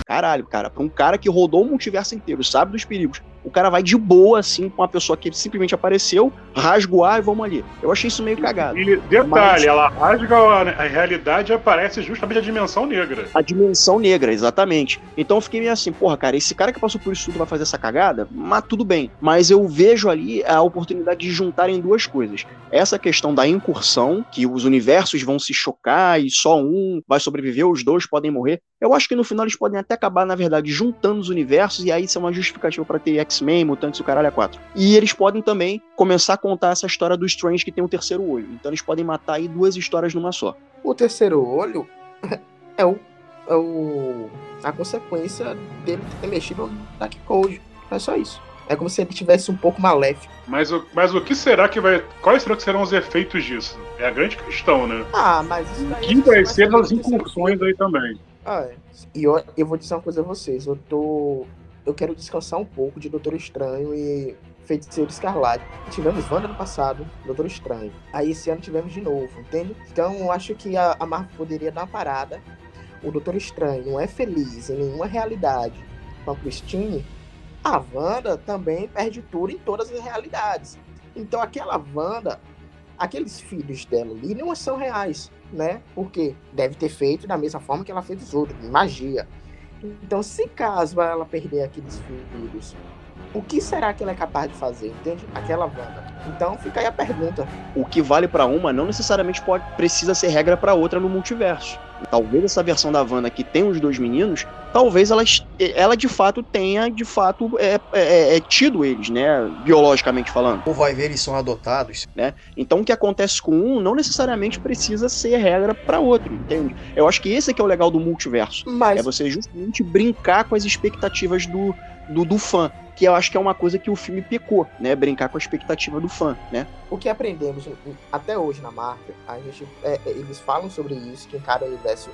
Caralho, cara, pra um cara que rodou o multiverso inteiro, sabe dos perigos, o cara vai de boa, assim, com uma pessoa que simplesmente apareceu, rasga o ar e vamos ali. Eu achei isso meio cagado. E detalhe, Mas... ela rasga a, realidade e aparece justamente a dimensão negra. A dimensão negra, exatamente. Então eu fiquei meio assim, porra, cara, esse cara que passou por isso tudo vai fazer essa cagada? Mas tudo bem. Mas eu vejo ali a oportunidade de juntarem duas coisas. Essa questão da incursão, que os universos vão se chocar e só um vai sobreviver, os dois podem morrer. Eu acho que no final eles podem até acabar, na verdade, juntando os universos e aí isso é uma justificativa para ter X-Men, Mutantes e o caralho a quatro. E eles podem também começar a contar essa história do Strange que tem um terceiro olho. Então eles podem matar aí duas histórias numa só. O terceiro olho é o, é o a consequência dele ter mexido no Dark Code. É só isso. É como se ele tivesse um pouco maléfico. Mas o, mas o que será que vai. Quais serão que serão os efeitos disso? É a grande questão, né? Ah, mas isso daí. O que vai ser as incursões aí também? Ah, é. E eu, eu vou dizer uma coisa a vocês. Eu tô. Eu quero descansar um pouco de Doutor Estranho e Feiticeiro Escarlate. Tivemos Wanda no passado, Doutor Estranho. Aí esse ano tivemos de novo, entende? Então eu acho que a, a Marvel poderia dar uma parada. O Doutor Estranho não é feliz em nenhuma realidade com a Christine. A Wanda também perde tudo em todas as realidades. Então aquela Wanda, aqueles filhos dela ali não são reais né? Porque deve ter feito da mesma forma que ela fez os outros, magia. Então, se caso ela perder aqueles filhos, o que será que ela é capaz de fazer, entende? Aquela Wanda. Então, fica aí a pergunta. O que vale para uma não necessariamente pode precisa ser regra para outra no multiverso. Talvez essa versão da Wanda que tem os dois meninos, talvez ela, ela de fato tenha, de fato, é, é, é, é tido eles, né? Biologicamente falando. Ou vai ver, eles são adotados. Né? Então o que acontece com um não necessariamente precisa ser regra para outro, entende? Eu acho que esse é que é o legal do multiverso. Mas... É você justamente brincar com as expectativas do, do, do fã que eu acho que é uma coisa que o filme pecou, né? Brincar com a expectativa do fã, né? O que aprendemos até hoje na Marvel, a gente, é, é, eles falam sobre isso, que em cada universo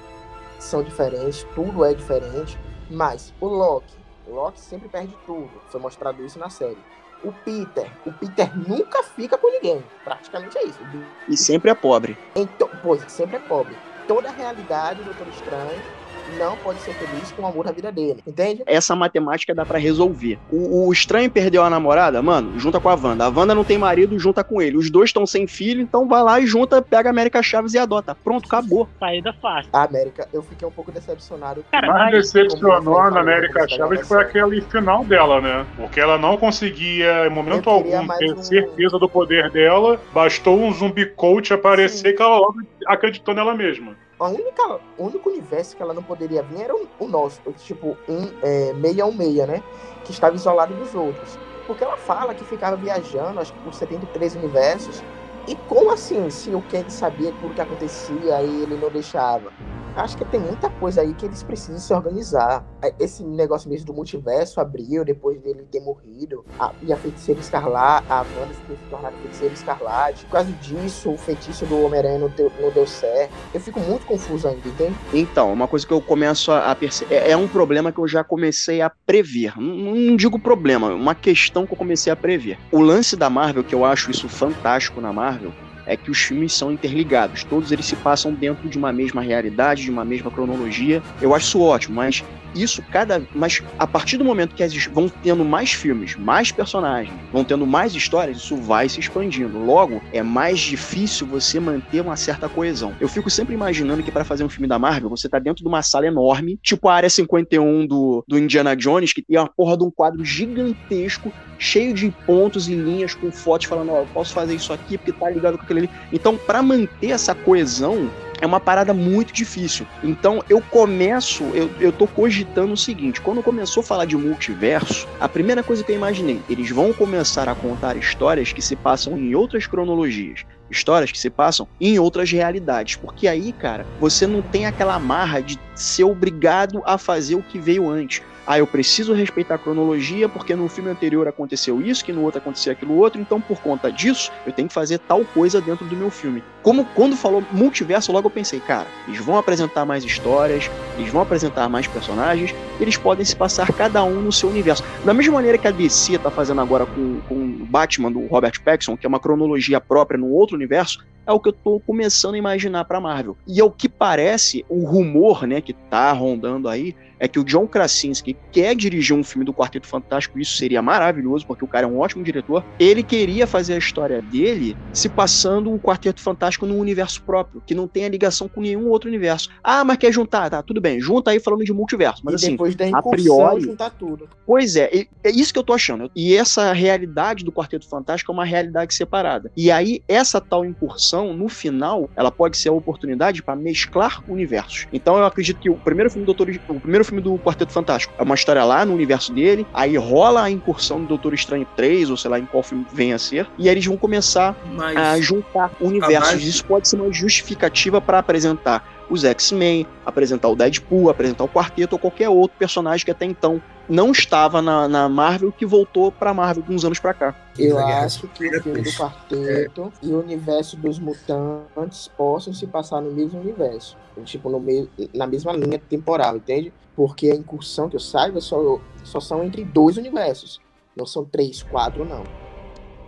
são diferentes, tudo é diferente, mas o Loki, o Loki sempre perde tudo, foi mostrado isso na série. O Peter, o Peter nunca fica com ninguém, praticamente é isso. E sempre é pobre. Então, pois, sempre é pobre. Toda a realidade do Doutor Estranho não pode ser feliz com o amor da vida dele, entende? Essa matemática dá pra resolver. O, o estranho perdeu a namorada, mano, junta com a Wanda. A Wanda não tem marido, junta com ele. Os dois estão sem filho, então vai lá e junta, pega a América Chaves e adota. Pronto, acabou. Saída fácil. A América, eu fiquei um pouco decepcionado. Cara, mais mas- decepcionou na América Chaves foi aquele final dela, né? Porque ela não conseguia, em momento algum, ter um- certeza do poder dela. Bastou um zumbi coach aparecer Sim. que ela logo acreditou nela mesma. A única, o único universo que ela não poderia vir era o, o nosso, tipo um, é, 616, né? Que estava isolado dos outros. Porque ela fala que ficava viajando, acho que por 73 universos. E como assim, se o Kang sabia tudo que acontecia e ele não deixava? Acho que tem muita coisa aí que eles precisam se organizar. É, Esse negócio mesmo do multiverso abriu depois dele ter morrido. A- e a feiticeira escarlate, a Wanda ter se tornado feiticeira escarlate. Por causa disso, o feitiço do Homem-Aranha não, não deu certo. Eu fico muito confuso ainda, entende? Então, uma coisa que eu começo a, perceber. É, é um problema que eu já comecei a prever. Não, não digo problema, uma questão que eu comecei a prever. O lance da Marvel, que eu acho isso fantástico na Marvel, é que os filmes são interligados. Todos eles se passam dentro de uma mesma realidade, de uma mesma cronologia. Eu acho isso ótimo, mas isso cada. Mas a partir do momento que eles vão tendo mais filmes, mais personagens, vão tendo mais histórias, isso vai se expandindo. Logo, é mais difícil você manter uma certa coesão. Eu fico sempre imaginando que para fazer um filme da Marvel, você tá dentro de uma sala enorme, tipo a área 51 do, do Indiana Jones, que tem uma porra de um quadro gigantesco, cheio de pontos e linhas com fotos falando, ó, eu posso fazer isso aqui porque tá ligado com aquele ali. Então, para manter essa coesão, é uma parada muito difícil. Então eu começo, eu, eu tô cogitando o seguinte: quando começou a falar de multiverso, a primeira coisa que eu imaginei, eles vão começar a contar histórias que se passam em outras cronologias. Histórias que se passam em outras realidades. Porque aí, cara, você não tem aquela marra de ser obrigado a fazer o que veio antes. Ah, eu preciso respeitar a cronologia porque no filme anterior aconteceu isso, que no outro aconteceu aquilo outro, então por conta disso, eu tenho que fazer tal coisa dentro do meu filme. Como quando falou multiverso, logo eu pensei, cara, eles vão apresentar mais histórias, eles vão apresentar mais personagens, eles podem se passar cada um no seu universo. Da mesma maneira que a DC tá fazendo agora com, com o Batman do Robert Pattinson, que é uma cronologia própria no outro universo, é o que eu tô começando a imaginar pra Marvel. E é o que parece, o rumor, né, que tá rondando aí, é que o John Krasinski quer dirigir um filme do Quarteto Fantástico, isso seria maravilhoso, porque o cara é um ótimo diretor. Ele queria fazer a história dele se passando o Quarteto Fantástico num universo próprio, que não tenha ligação com nenhum outro universo. Ah, mas quer juntar? Tá, tudo bem, junta aí falando de multiverso. Mas e assim, depois da a incursão, priori, juntar tudo. Pois é, é isso que eu tô achando. E essa realidade do Quarteto Fantástico é uma realidade separada. E aí, essa tal incursão, no final, ela pode ser a oportunidade para mesclar universos. Então eu acredito que o primeiro filme do Doutor, o primeiro filme do Quarteto Fantástico é uma história lá no universo dele, aí rola a incursão do Doutor Estranho 3, ou sei lá em qual filme venha a ser, e aí eles vão começar Mas a juntar universos. base- Isso pode ser uma justificativa para apresentar os X-Men, apresentar o Deadpool, apresentar o Quarteto ou qualquer outro personagem que até então não estava na, na Marvel que voltou pra Marvel uns anos pra cá. Eu acho que o filme do quarteto e o universo dos mutantes possam se passar no mesmo universo. Tipo, no meio, na mesma linha temporal, entende? Porque a incursão que eu saiba só, só são entre dois universos. Não são três, quatro, não.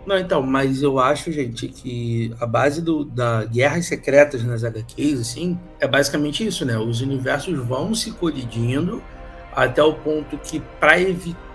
Não, então, mas eu acho, gente, que a base do, da Guerras Secretas nas HQs, assim, é basicamente isso, né? Os universos vão se colidindo até o ponto que, para evitar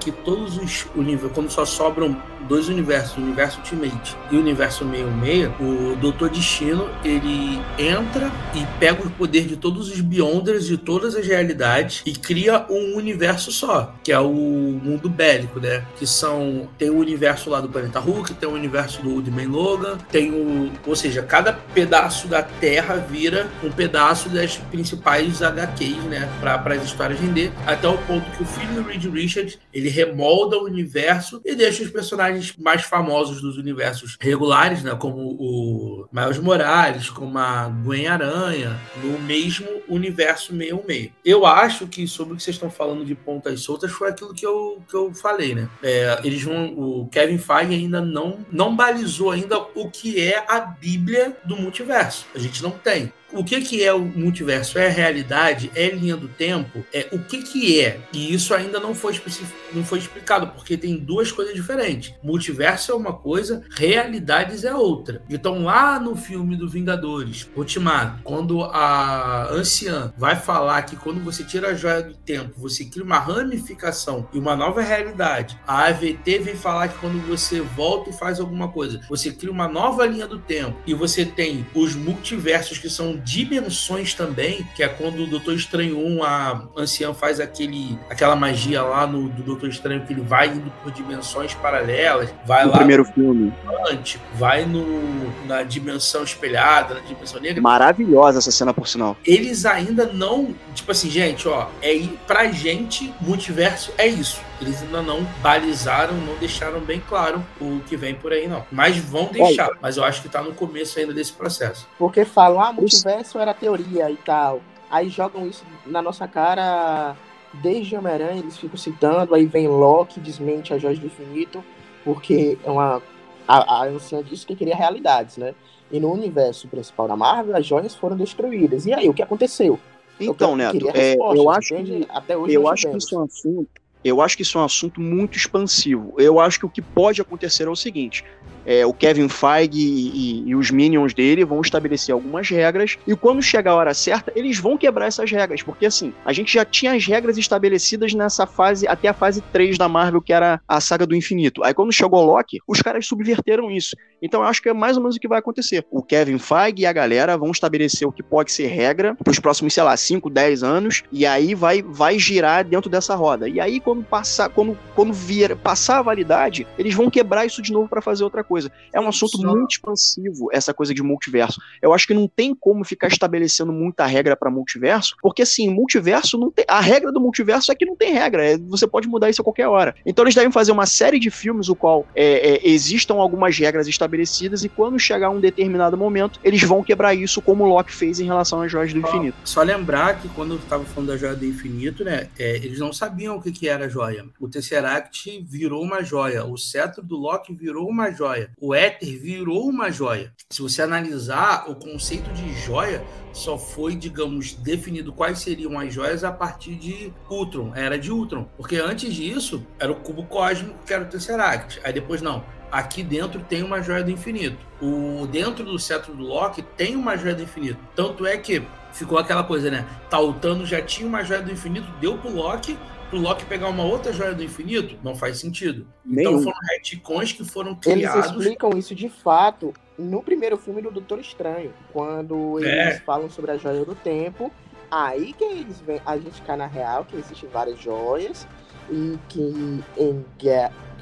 que todos os universos, quando só sobram dois universos, o universo Ultimate e o universo 66, o Doutor Destino, ele entra e pega o poder de todos os Beyonders de todas as realidades e cria um universo só, que é o mundo bélico, né? Que são tem o universo lá do planeta Hulk, tem o universo do Woodman Logan, tem o, ou seja, cada pedaço da Terra vira um pedaço das principais HQs, né, para as histórias render, até o ponto que o filho do Reed Richards, ele remolda o universo e deixa os personagens mais famosos dos universos regulares, né, como o Miles Morales, como a Gwen Aranha, no mesmo universo 616. Eu acho que sobre o que vocês estão falando de pontas soltas foi aquilo que eu, que eu falei, né? É, eles vão, o Kevin Feige ainda não, não balizou ainda o que é a Bíblia do multiverso. A gente não tem. O que, que é o multiverso? É realidade? É linha do tempo? É o que, que é? E isso ainda não foi, não foi explicado, porque tem duas coisas diferentes. Multiverso é uma coisa, realidades é outra. Então, lá no filme do Vingadores, Ultimato, quando a anciã vai falar que quando você tira a joia do tempo, você cria uma ramificação e uma nova realidade. A AVT vem falar que quando você volta e faz alguma coisa, você cria uma nova linha do tempo e você tem os multiversos que são dimensões também, que é quando o Doutor Estranho 1, a anciã faz aquele, aquela magia lá no do Doutor Estranho que ele vai indo por dimensões paralelas, vai no lá primeiro filme. vai no, na dimensão espelhada, na dimensão negra. Maravilhosa essa cena, por sinal. Eles ainda não, tipo assim, gente, ó, é pra gente, multiverso é isso. Eles ainda não balizaram, não deixaram bem claro o que vem por aí, não. Mas vão deixar. Mas eu acho que tá no começo ainda desse processo. Porque falam, ah, multiverso era teoria e tal. Aí jogam isso na nossa cara desde Homem-Aranha, eles ficam citando, aí vem Loki, desmente a Joia do Infinito, porque é uma, a, a anciã disse que queria realidades, né? E no universo principal da Marvel, as joias foram destruídas. E aí, o que aconteceu? Então, Neto, é, eu acho que, Até hoje eu acho que isso é um assunto eu acho que isso é um assunto muito expansivo. Eu acho que o que pode acontecer é o seguinte: é, o Kevin Feige e, e, e, os minions dele vão estabelecer algumas regras, e quando chegar a hora certa, eles vão quebrar essas regras, porque assim, a gente já tinha as regras estabelecidas nessa fase, até a fase 3 da Marvel, que era a saga do infinito. Aí quando chegou Loki, os caras subverteram isso. Então eu acho que é mais ou menos o que vai acontecer. O Kevin Feige e a galera vão estabelecer o que pode ser regra para os próximos, sei lá, 5, 10 anos, e aí vai, vai girar dentro dessa roda. E aí quando passar, quando, quando vier, passar a validade, eles vão quebrar isso de novo para fazer outra coisa. É um assunto Só... muito expansivo, essa coisa de multiverso. Eu acho que não tem como ficar estabelecendo muita regra para multiverso, porque assim, multiverso não tem. A regra do multiverso é que não tem regra, é, você pode mudar isso a qualquer hora. Então eles devem fazer uma série de filmes o qual é, é, existam algumas regras estabelecidas e quando chegar um determinado momento, eles vão quebrar isso como o Loki fez em relação às joias do infinito. Só lembrar que quando eu estava falando da joia do infinito, né, é, eles não sabiam o que, que era joia. O Tesseract virou uma joia, o cetro do Loki virou uma joia o éter virou uma joia. Se você analisar o conceito de joia, só foi, digamos, definido quais seriam as joias a partir de Ultron, era de Ultron. Porque antes disso, era o cubo cósmico que era o Tesseract. Aí depois, não, aqui dentro tem uma joia do infinito. O dentro do cetro do Loki tem uma joia do infinito. Tanto é que ficou aquela coisa, né? Tautano já tinha uma joia do infinito, deu pro Loki, pro Loki pegar uma outra joia do infinito, não faz sentido. Então Nenhum. foram retcons que foram criados. Eles explicam isso de fato no primeiro filme do Doutor Estranho, quando eles é. falam sobre a joia do tempo. Aí que eles vêm, a gente cai na real que existem várias joias e que em,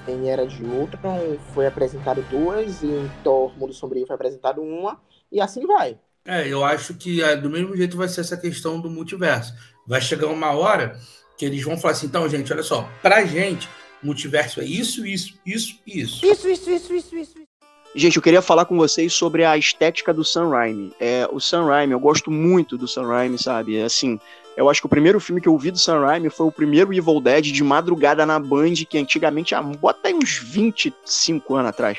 em Era de Ultron foi apresentado duas e em Thor Mundo Sombrio foi apresentado uma e assim vai. É, eu acho que é, do mesmo jeito vai ser essa questão do multiverso. Vai chegar uma hora que eles vão falar assim, então, gente, olha só, pra gente, multiverso é isso, isso, isso e isso. Isso, isso, isso, isso, isso. Gente, eu queria falar com vocês sobre a estética do Sam Raimi. É, o Sam Raimi, eu gosto muito do Sam Raimi, sabe? É, assim, eu acho que o primeiro filme que eu vi do Sam Raimi foi o primeiro Evil Dead de madrugada na Band, que antigamente, ah, bota aí uns 25 anos atrás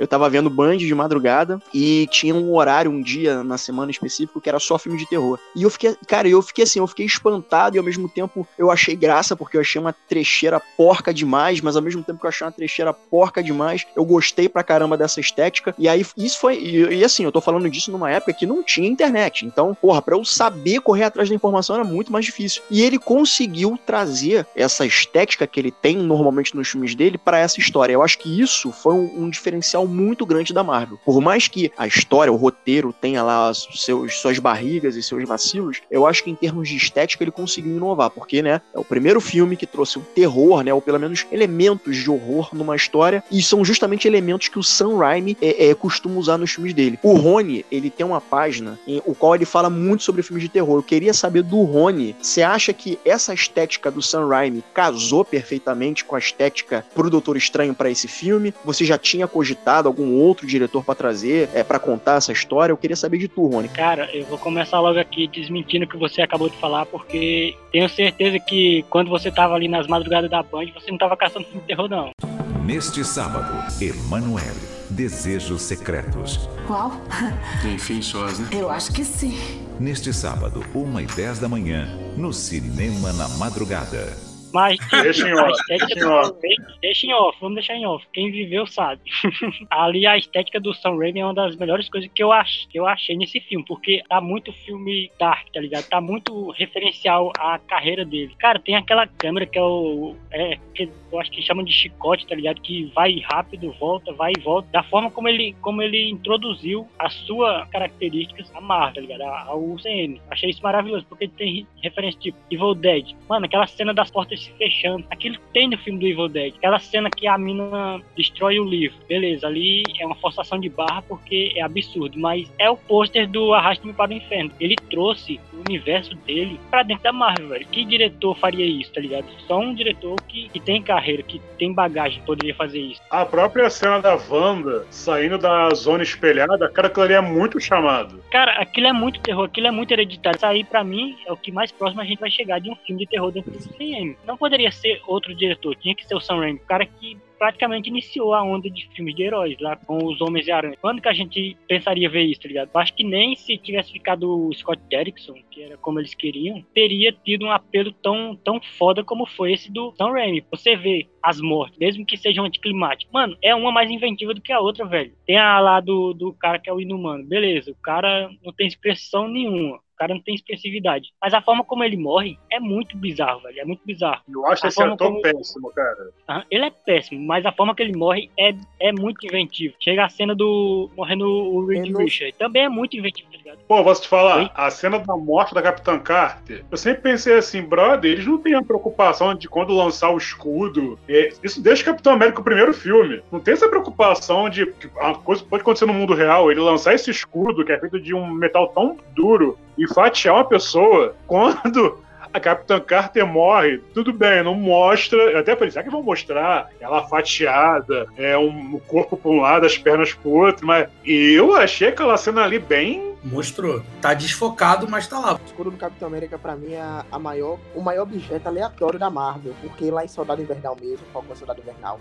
eu tava vendo Band de madrugada e tinha um horário, um dia na semana específico que era só filme de terror. E eu fiquei, cara, eu fiquei assim, eu fiquei espantado e ao mesmo tempo eu achei graça porque eu achei uma trecheira porca demais, mas ao mesmo tempo que eu achei uma trecheira porca demais, eu gostei pra caramba dessa estética. E aí isso foi, e, e assim, eu tô falando disso numa época que não tinha internet. Então, porra, pra eu saber correr atrás da informação era muito mais difícil. E ele conseguiu trazer essa estética que ele tem normalmente nos filmes dele para essa história. Eu acho que isso foi um, um diferencial muito grande da Marvel. Por mais que a história, o roteiro tenha lá seus, suas barrigas e seus vacilos, eu acho que em termos de estética ele conseguiu inovar, porque, né, é o primeiro filme que trouxe o terror, né, ou pelo menos elementos de horror numa história, e são justamente elementos que o Sam Raimi é, é, costuma usar nos filmes dele. O Rony, ele tem uma página em o qual ele fala muito sobre filmes de terror. Eu queria saber do Rony, você acha que essa estética do Sam Raimi casou perfeitamente com a estética pro Doutor Estranho para esse filme? Você já tinha cogitado algum outro diretor para trazer, é, para contar essa história? Eu queria saber de tu, Rony. Cara, eu vou começar logo aqui desmentindo o que você acabou de falar, porque tenho certeza que quando você tava ali nas madrugadas da Band, você não tava caçando filme de terror, não. Neste sábado, Emanuel, Desejos Secretos. Qual? Enfim, sós, né? Eu acho que sim. neste sábado, 1 e 10 da manhã, no Cinema na Madrugada. Mas Deixa em a off, deixa off. Deixa em off, vamos deixar em off. Quem viveu sabe. Ali a estética do Sam Raimi é uma das melhores coisas que eu, ach, que eu achei nesse filme, porque tá muito filme dark, tá ligado? Tá muito referencial à carreira dele. Cara, tem aquela câmera que é o. É, que eu acho que chamam de chicote, tá ligado? Que vai rápido, volta, vai e volta. Da forma como ele, como ele introduziu as suas características à Marvel, tá ligado? A- Ao UCM. Achei isso maravilhoso, porque tem referência tipo Evil Dead. Mano, aquela cena das portas se fechando. Aquilo que tem no filme do Evil Dead. Aquela cena que a mina destrói o livro. Beleza, ali é uma forçação de barra porque é absurdo. Mas é o pôster do Arraste-me para o Inferno. Ele trouxe o universo dele pra dentro da Marvel, velho. Que diretor faria isso, tá ligado? Só um diretor que, que tem carreira, que tem bagagem, poderia fazer isso. A própria cena da Wanda saindo da zona espelhada, cara, aquilo ali é muito chamado. Cara, aquilo é muito terror, aquilo é muito hereditário. Isso aí, pra mim, é o que mais próximo a gente vai chegar de um filme de terror dentro do CM. Não poderia ser outro diretor, tinha que ser o Sam Raimi, o cara que praticamente iniciou a onda de filmes de heróis lá com os Homens e Aranha. Quando que a gente pensaria ver isso, tá ligado? Acho que nem se tivesse ficado o Scott Derrickson, que era como eles queriam, teria tido um apelo tão, tão foda como foi esse do Sam Raimi. Você vê as mortes, mesmo que sejam anticlimáticas. Mano, é uma mais inventiva do que a outra, velho. Tem a lá do, do cara que é o inumano. Beleza, o cara não tem expressão nenhuma. O cara não tem expressividade. Mas a forma como ele morre é muito bizarro, velho. É muito bizarro. Eu acho A esse ator como- péssimo, cara. Aham, Ele é péssimo, mas a forma que ele morre é, é muito inventivo. Chega a cena do morrendo o Reed não- Richard. Também é muito inventivo, tá ligado? Pô, posso te falar, Oi? a cena da morte da Capitã Carter, eu sempre pensei assim, brother, eles não têm a preocupação de quando lançar o escudo. É, isso desde Capitão América, o primeiro filme. Não tem essa preocupação de que a coisa pode acontecer no mundo real, ele lançar esse escudo que é feito de um metal tão duro e fatiar uma pessoa quando. A Capitã Carter morre, tudo bem, não mostra. Eu até falei, será que vão mostrar ela fatiada, é um, o corpo pra um lado, as pernas pro outro? Mas eu achei aquela cena ali bem Mostrou. Tá desfocado, mas tá lá. O escudo do Capitão América, pra mim, é a maior, o maior objeto aleatório da Marvel. Porque lá em Soldado Invernal mesmo, Falcão Soldado Invernal,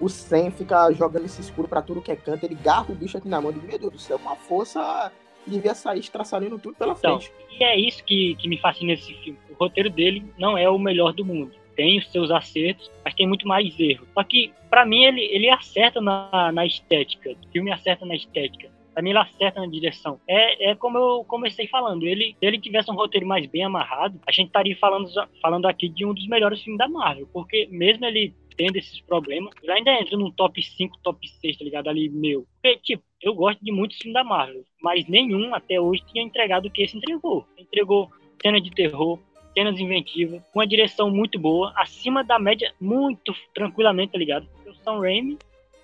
o Sam fica jogando esse escudo pra tudo que é canto, ele garra o bicho aqui na mão e diz, meu Deus do céu, com a força devia sair estraçalhando tudo pela Então, frente. e é isso que, que me fascina nesse filme. O roteiro dele não é o melhor do mundo. Tem os seus acertos, mas tem muito mais erro. Só que, pra mim, ele, ele acerta na, na estética. O filme acerta na estética. Pra mim, ele acerta na direção. É, é como eu comecei falando. Ele, se ele tivesse um roteiro mais bem amarrado, a gente estaria falando, falando aqui de um dos melhores filmes da Marvel. Porque mesmo ele tendo esses problemas, ele ainda entra num top 5, top 6, tá ligado? Ali, meu. Porque, tipo, eu gosto de muitos filmes da Marvel, mas nenhum até hoje tinha entregado o que esse entregou. Entregou cena de terror, cenas inventivas, uma direção muito boa, acima da média, muito tranquilamente, tá ligado? Porque o Sam Raimi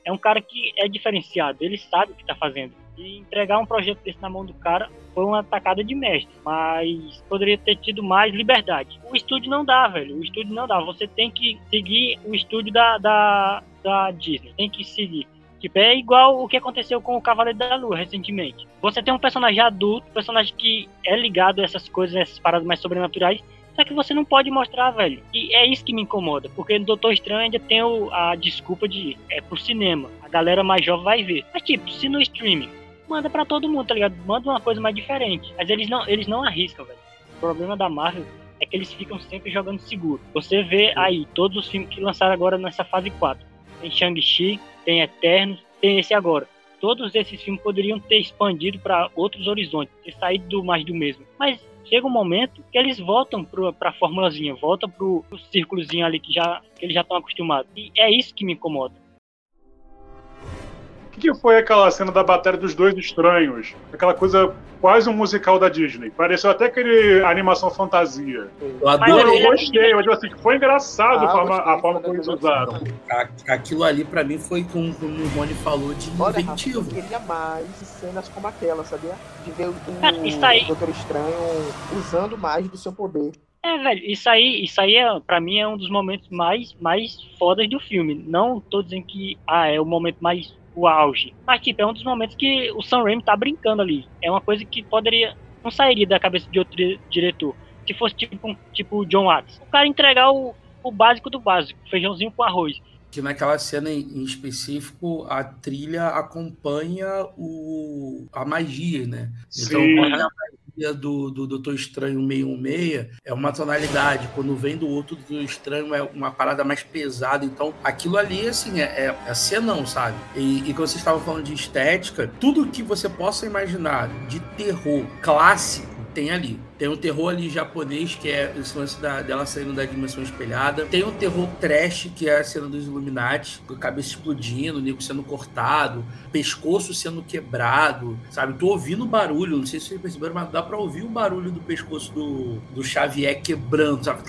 é um cara que é diferenciado, ele sabe o que tá fazendo. E entregar um projeto desse na mão do cara foi uma tacada de mestre, mas poderia ter tido mais liberdade. O estúdio não dá, velho. O estúdio não dá. Você tem que seguir o estúdio da, da, da Disney. Tem que seguir. Tipo, é igual o que aconteceu com o Cavaleiro da Lua recentemente. Você tem um personagem adulto, personagem que é ligado a essas coisas, essas paradas mais sobrenaturais, só que você não pode mostrar, velho. E é isso que me incomoda, porque no Doutor Estranho ainda tem o- a desculpa de é pro cinema. A galera mais jovem vai ver. Mas tipo, se no streaming, manda pra todo mundo, tá ligado? Manda uma coisa mais diferente. Mas eles não, eles não arriscam, velho. O problema da Marvel é que eles ficam sempre jogando seguro. Você vê aí todos os filmes que lançaram agora nessa fase 4. Tem Shang-Chi, tem Eternos, tem esse agora. Todos esses filmes poderiam ter expandido para outros horizontes, ter saído do mais do mesmo. Mas chega um momento que eles voltam pro, pra formulazinha, voltam pro, pro círculozinho ali que, já, que eles já estão acostumados. E é isso que me incomoda. Que, foi aquela cena da batalha dos dois estranhos? Aquela coisa quase um musical da Disney. Pareceu até aquele animação fantasia. Eu Eu, adorei. eu gostei, eu digo assim, foi engraçado Ah, a forma, a forma como eles usaram. Aquilo ali, pra mim, foi como, como o Rony falou, de Olha, Rafa, eu inventivo. queria mais cenas como aquela, sabia? De ver o, Cara, isso aí- o Doutor Estranho usando mais do seu poder. É, velho, isso aí, isso aí é, pra mim é um dos momentos mais, mais fodas do filme. Não tô dizendo que ah, é o momento mais o auge. Mas, tipo, é um dos momentos que o Sam Raimi tá brincando ali. É uma coisa que poderia. Não sairia da cabeça de outro di- diretor. Se fosse tipo, um, tipo o John Watts. O cara entregar o, o básico do básico, feijãozinho com arroz. Que naquela cena em específico, a trilha acompanha o, a magia, né? Então, Sim. fotografia do, do Doutor Estranho 616 é uma tonalidade, quando vem do outro Doutor Estranho é uma parada mais pesada. Então, aquilo ali, assim, é, é, é senão, sabe? E, e quando vocês estavam falando de estética, tudo que você possa imaginar de terror clássico tem ali. Tem um terror ali japonês, que é esse lance da, dela saindo da dimensão espelhada. Tem um terror trash, que é a cena dos Illuminati, com a cabeça explodindo, o nego sendo cortado, pescoço sendo quebrado, sabe? Tô ouvindo barulho, não sei se vocês perceberam, mas dá pra ouvir o barulho do pescoço do, do Xavier quebrando, sabe?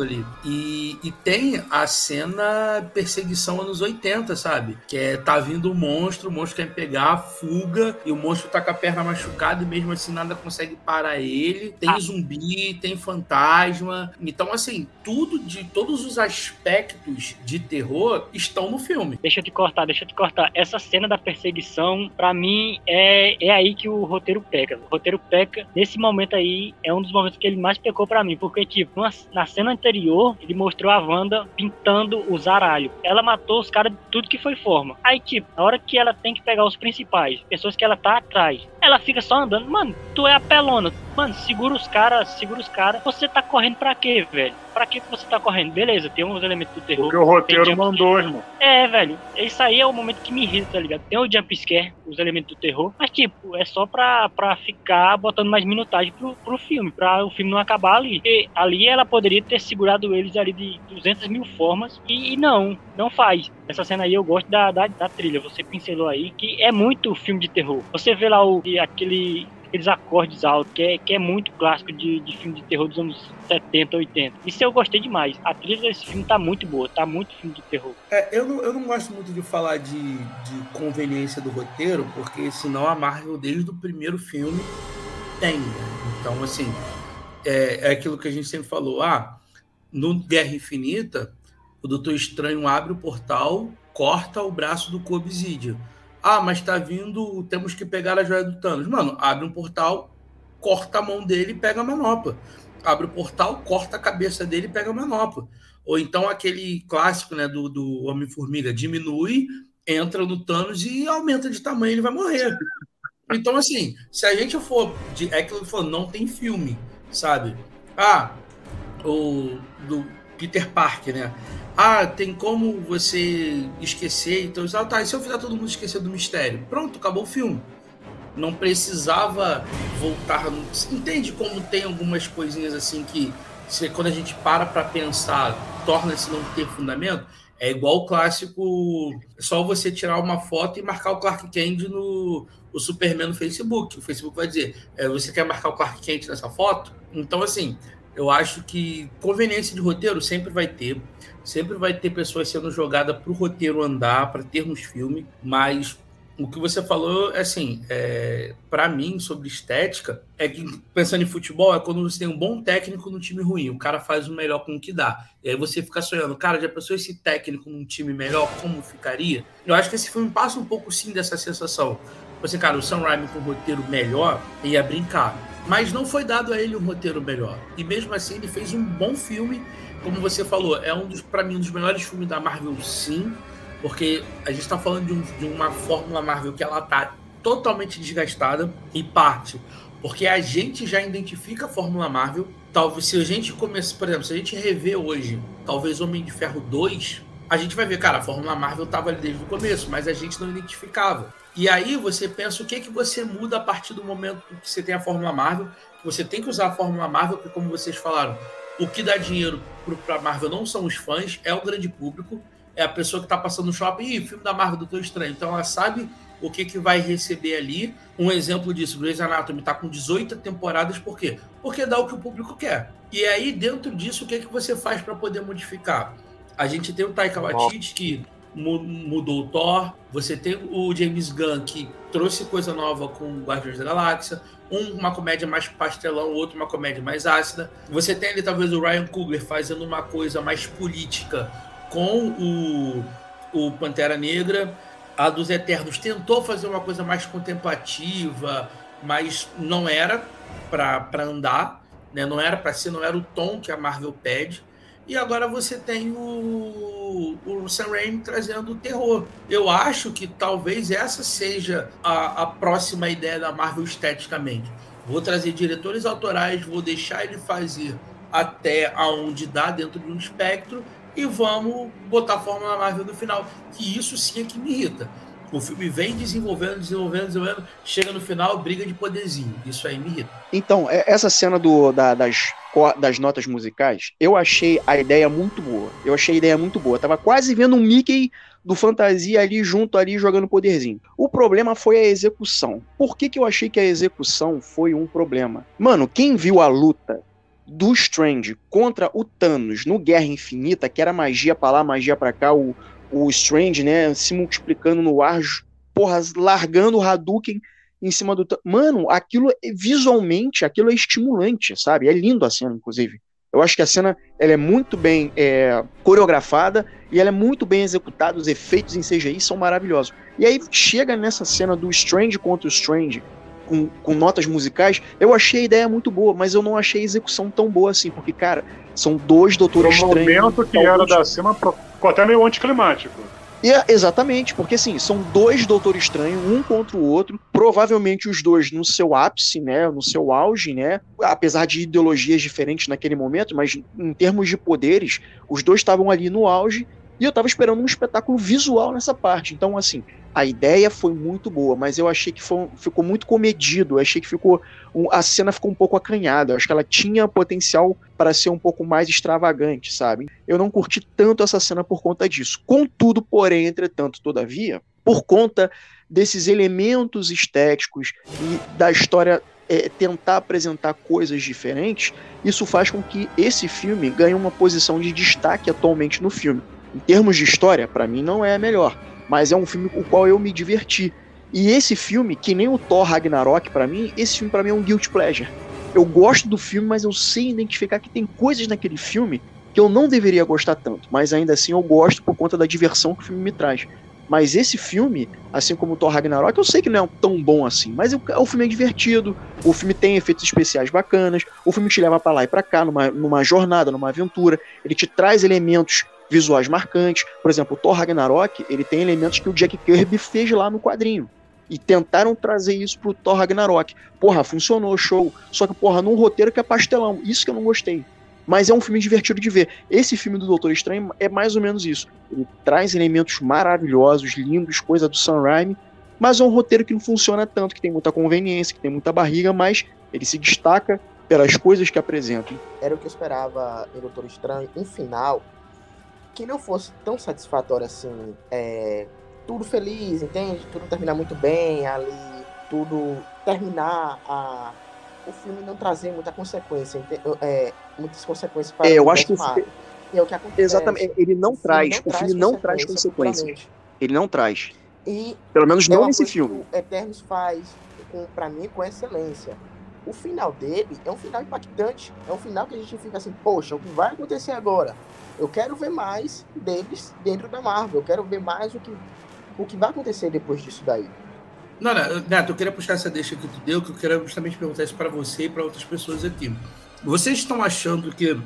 Ali. E, e tem a cena perseguição anos 80, sabe? Que é tá vindo o um monstro, o monstro quer pegar, fuga, e o monstro tá com a perna machucada e mesmo assim nada consegue parar ele. Tem ah. zumbi, tem fantasma. Então, assim, tudo de todos os aspectos de terror estão no filme. Deixa eu te cortar, deixa eu te cortar. Essa cena da perseguição, para mim, é, é aí que o roteiro peca. O roteiro peca. Nesse momento aí, é um dos momentos que ele mais pecou para mim. Porque, tipo, na cena anterior, ele mostrou a Wanda pintando o zaralho. Ela matou os caras de tudo que foi forma. Aí, tipo, na hora que ela tem que pegar os principais, pessoas que ela tá atrás, ela fica só andando. Mano, tu é apelona. Mano, segura os caras, segura os caras. Você tá correndo pra quê, velho? Pra que você tá correndo? Beleza, tem uns elementos do terror. Porque o roteiro mandou, irmão. É, velho. Isso aí é o momento que me irrita, tá ligado? Tem o jump scare, os elementos do terror. Mas, tipo, é só pra, pra ficar botando mais minutagem pro, pro filme. Pra o filme não acabar ali. E ali ela poderia ter segurado eles ali de 200 mil formas. E, e não, não faz. Essa cena aí eu gosto da, da, da, trilha. Você pincelou aí que é muito filme de terror. Você vê lá o, aquele aqueles acordes altos, que é, que é muito clássico de, de filme de terror dos anos 70, 80. Isso eu gostei demais. A trilha desse filme tá muito boa, tá muito filme de terror. É, eu, não, eu não gosto muito de falar de, de conveniência do roteiro, porque senão a Marvel, desde o primeiro filme, tem. Né? Então, assim, é, é aquilo que a gente sempre falou. Ah, no Guerra Infinita, o Doutor Estranho abre o portal, corta o braço do Cobzidio ah, mas tá vindo, temos que pegar a joia do Thanos. Mano, abre um portal, corta a mão dele e pega a manopla. Abre o portal, corta a cabeça dele e pega a manopla. Ou então aquele clássico né, do, do Homem-Formiga, diminui, entra no Thanos e aumenta de tamanho, ele vai morrer. Então, assim, se a gente for. De, é que falou, não tem filme, sabe? Ah, o do Peter Parker, né? Ah, tem como você esquecer. Então, ah, tá, e se eu fizer todo mundo esquecer do mistério? Pronto, acabou o filme. Não precisava voltar. No... Entende como tem algumas coisinhas assim que, se, quando a gente para para pensar, torna-se não ter fundamento? É igual o clássico, é só você tirar uma foto e marcar o Clark Kent no o Superman no Facebook. O Facebook vai dizer, é, você quer marcar o Clark Kent nessa foto? Então, assim, eu acho que conveniência de roteiro sempre vai ter. Sempre vai ter pessoas sendo jogadas para o roteiro andar, para termos filme, mas o que você falou, assim, é, para mim, sobre estética, é que, pensando em futebol, é quando você tem um bom técnico num time ruim. O cara faz o melhor com o que dá. E aí você fica sonhando, cara, já pensou esse técnico num time melhor, como ficaria? Eu acho que esse filme passa um pouco, sim, dessa sensação. Você, cara, o Sam Raimi com um roteiro melhor ia brincar. Mas não foi dado a ele um roteiro melhor. E mesmo assim, ele fez um bom filme como você falou, é um dos, para mim, um dos melhores filmes da Marvel, sim, porque a gente está falando de, um, de, uma fórmula Marvel que ela tá totalmente desgastada e parte, porque a gente já identifica a fórmula Marvel. Talvez se a gente começa, por exemplo, se a gente rever hoje, talvez Homem de Ferro 2, a gente vai ver, cara, a fórmula Marvel estava ali desde o começo, mas a gente não identificava. E aí você pensa o que que você muda a partir do momento que você tem a fórmula Marvel, que você tem que usar a fórmula Marvel, porque como vocês falaram, o que dá dinheiro para Marvel não são os fãs, é o grande público, é a pessoa que está passando no shopping, e filme da Marvel Doutor Estranho. Então ela sabe o que, que vai receber ali. Um exemplo disso, Grey's Anatomy está com 18 temporadas, por quê? Porque dá o que o público quer. E aí, dentro disso, o que, que você faz para poder modificar? A gente tem o Taika Waititi, que mudou o Thor, você tem o James Gunn, que trouxe coisa nova com Guardiões da Galáxia, um uma comédia mais pastelão, outro uma comédia mais ácida. Você tem ali talvez o Ryan Coogler fazendo uma coisa mais política com o, o Pantera Negra. A dos Eternos tentou fazer uma coisa mais contemplativa, mas não era para andar, né? não era para ser, não era o tom que a Marvel pede. E agora você tem o, o Sam Raimi trazendo o terror. Eu acho que talvez essa seja a, a próxima ideia da Marvel esteticamente. vou trazer diretores autorais, vou deixar ele fazer até aonde dá dentro de um espectro e vamos botar a Fórmula Marvel no final. Que isso sim é que me irrita. O filme vem desenvolvendo, desenvolvendo, desenvolvendo, chega no final, briga de poderzinho. Isso aí me irrita. Então, é- essa cena do, da- das, das notas musicais, eu achei a ideia muito boa. Eu achei a ideia muito boa. Eu tava quase vendo um Mickey do Fantasia ali junto ali jogando poderzinho. O problema foi a execução. Por que, que eu achei que a execução foi um problema? Mano, quem viu a luta do Strange contra o Thanos no Guerra Infinita, que era magia pra lá, magia pra cá, o, o Strange, né, se multiplicando no ar, porra, largando o Hadouken em cima do. Mano, aquilo é- visualmente, aquilo é estimulante, sabe? É lindo a cena, inclusive. Eu acho que a cena ela é muito bem é, coreografada e ela é muito bem executada. Os efeitos em CGI são maravilhosos. E aí chega nessa cena do Strange contra o Strange com, com notas musicais. Eu achei a ideia muito boa, mas eu não achei a execução tão boa assim, porque cara, são dois Doutores um Estranhos. momento que era da cima, ficou até meio anticlimático. E é- exatamente, porque assim, são dois Doutor Estranho, um contra o outro, provavelmente os dois no seu ápice, né, no seu auge, né, apesar de ideologias diferentes naquele momento, mas em termos de poderes, os dois estavam ali no auge, e eu tava esperando um espetáculo visual nessa parte. Então, assim, a ideia foi muito boa, mas eu achei que foi- ficou muito comedido, eu achei que ficou um- a cena ficou um pouco acanhada, eu acho que ela tinha potencial para ser um pouco mais extravagante, sabe? Eu não curti tanto essa cena por conta disso. Contudo, porém, entretanto, todavia, por conta desses elementos estéticos e da história é, tentar apresentar coisas diferentes, isso faz com que esse filme ganhe uma posição de destaque atualmente no filme. Em termos de história, para mim não é a melhor, mas é um filme com o qual eu me diverti. E esse filme, que nem o Thor Ragnarok para mim, esse filme para mim é um guilty pleasure. Eu gosto do filme, mas eu sei identificar que tem coisas naquele filme que eu não deveria gostar tanto, mas ainda assim eu gosto por conta da diversão que o filme me traz. Mas esse filme, assim como o Thor Ragnarok, eu sei que não é tão bom assim, mas o, o filme é divertido, o filme tem efeitos especiais bacanas, o filme te leva pra lá e pra cá, numa, numa jornada, numa aventura, ele te traz elementos visuais marcantes. Por exemplo, o Thor Ragnarok, ele tem elementos que o Jack Kirby fez lá no quadrinho. E tentaram trazer isso pro Thor Ragnarok. Porra, funcionou, show. Só que, porra, num roteiro que é pastelão. Isso que eu não gostei. Mas é um filme divertido de ver. Esse filme do Doutor Estranho é mais ou menos isso. Ele traz elementos maravilhosos, lindos, coisa do Sam Raimi, mas é um roteiro que não funciona tanto, que tem muita conveniência, que tem muita barriga, mas ele se destaca pelas coisas que apresenta. Era o que eu esperava em Doutor Estranho, um final que não fosse tão satisfatório assim. É, tudo feliz, entende? Tudo terminar muito bem ali, tudo terminar a. O filme não trazer muita consequência, é, muitas consequências para É, eu acho que é o que acontece. Exatamente, ele não traz, o filme não traz consequência consequências. Ele não traz. E Pelo menos não nesse filme. Eternos faz, pra mim, com excelência. O final dele é um final impactante. É um final que a gente fica assim, poxa, o que vai acontecer agora? Eu quero ver mais deles dentro da Marvel. Eu quero ver mais o que, o que vai acontecer depois disso daí. Não, não, Neto, eu queria puxar essa deixa que tu deu, que eu queria justamente perguntar isso para você e para outras pessoas aqui. Vocês estão achando que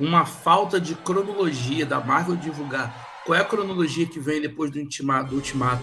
uma falta de cronologia da Marvel divulgar qual é a cronologia que vem depois do do ultimato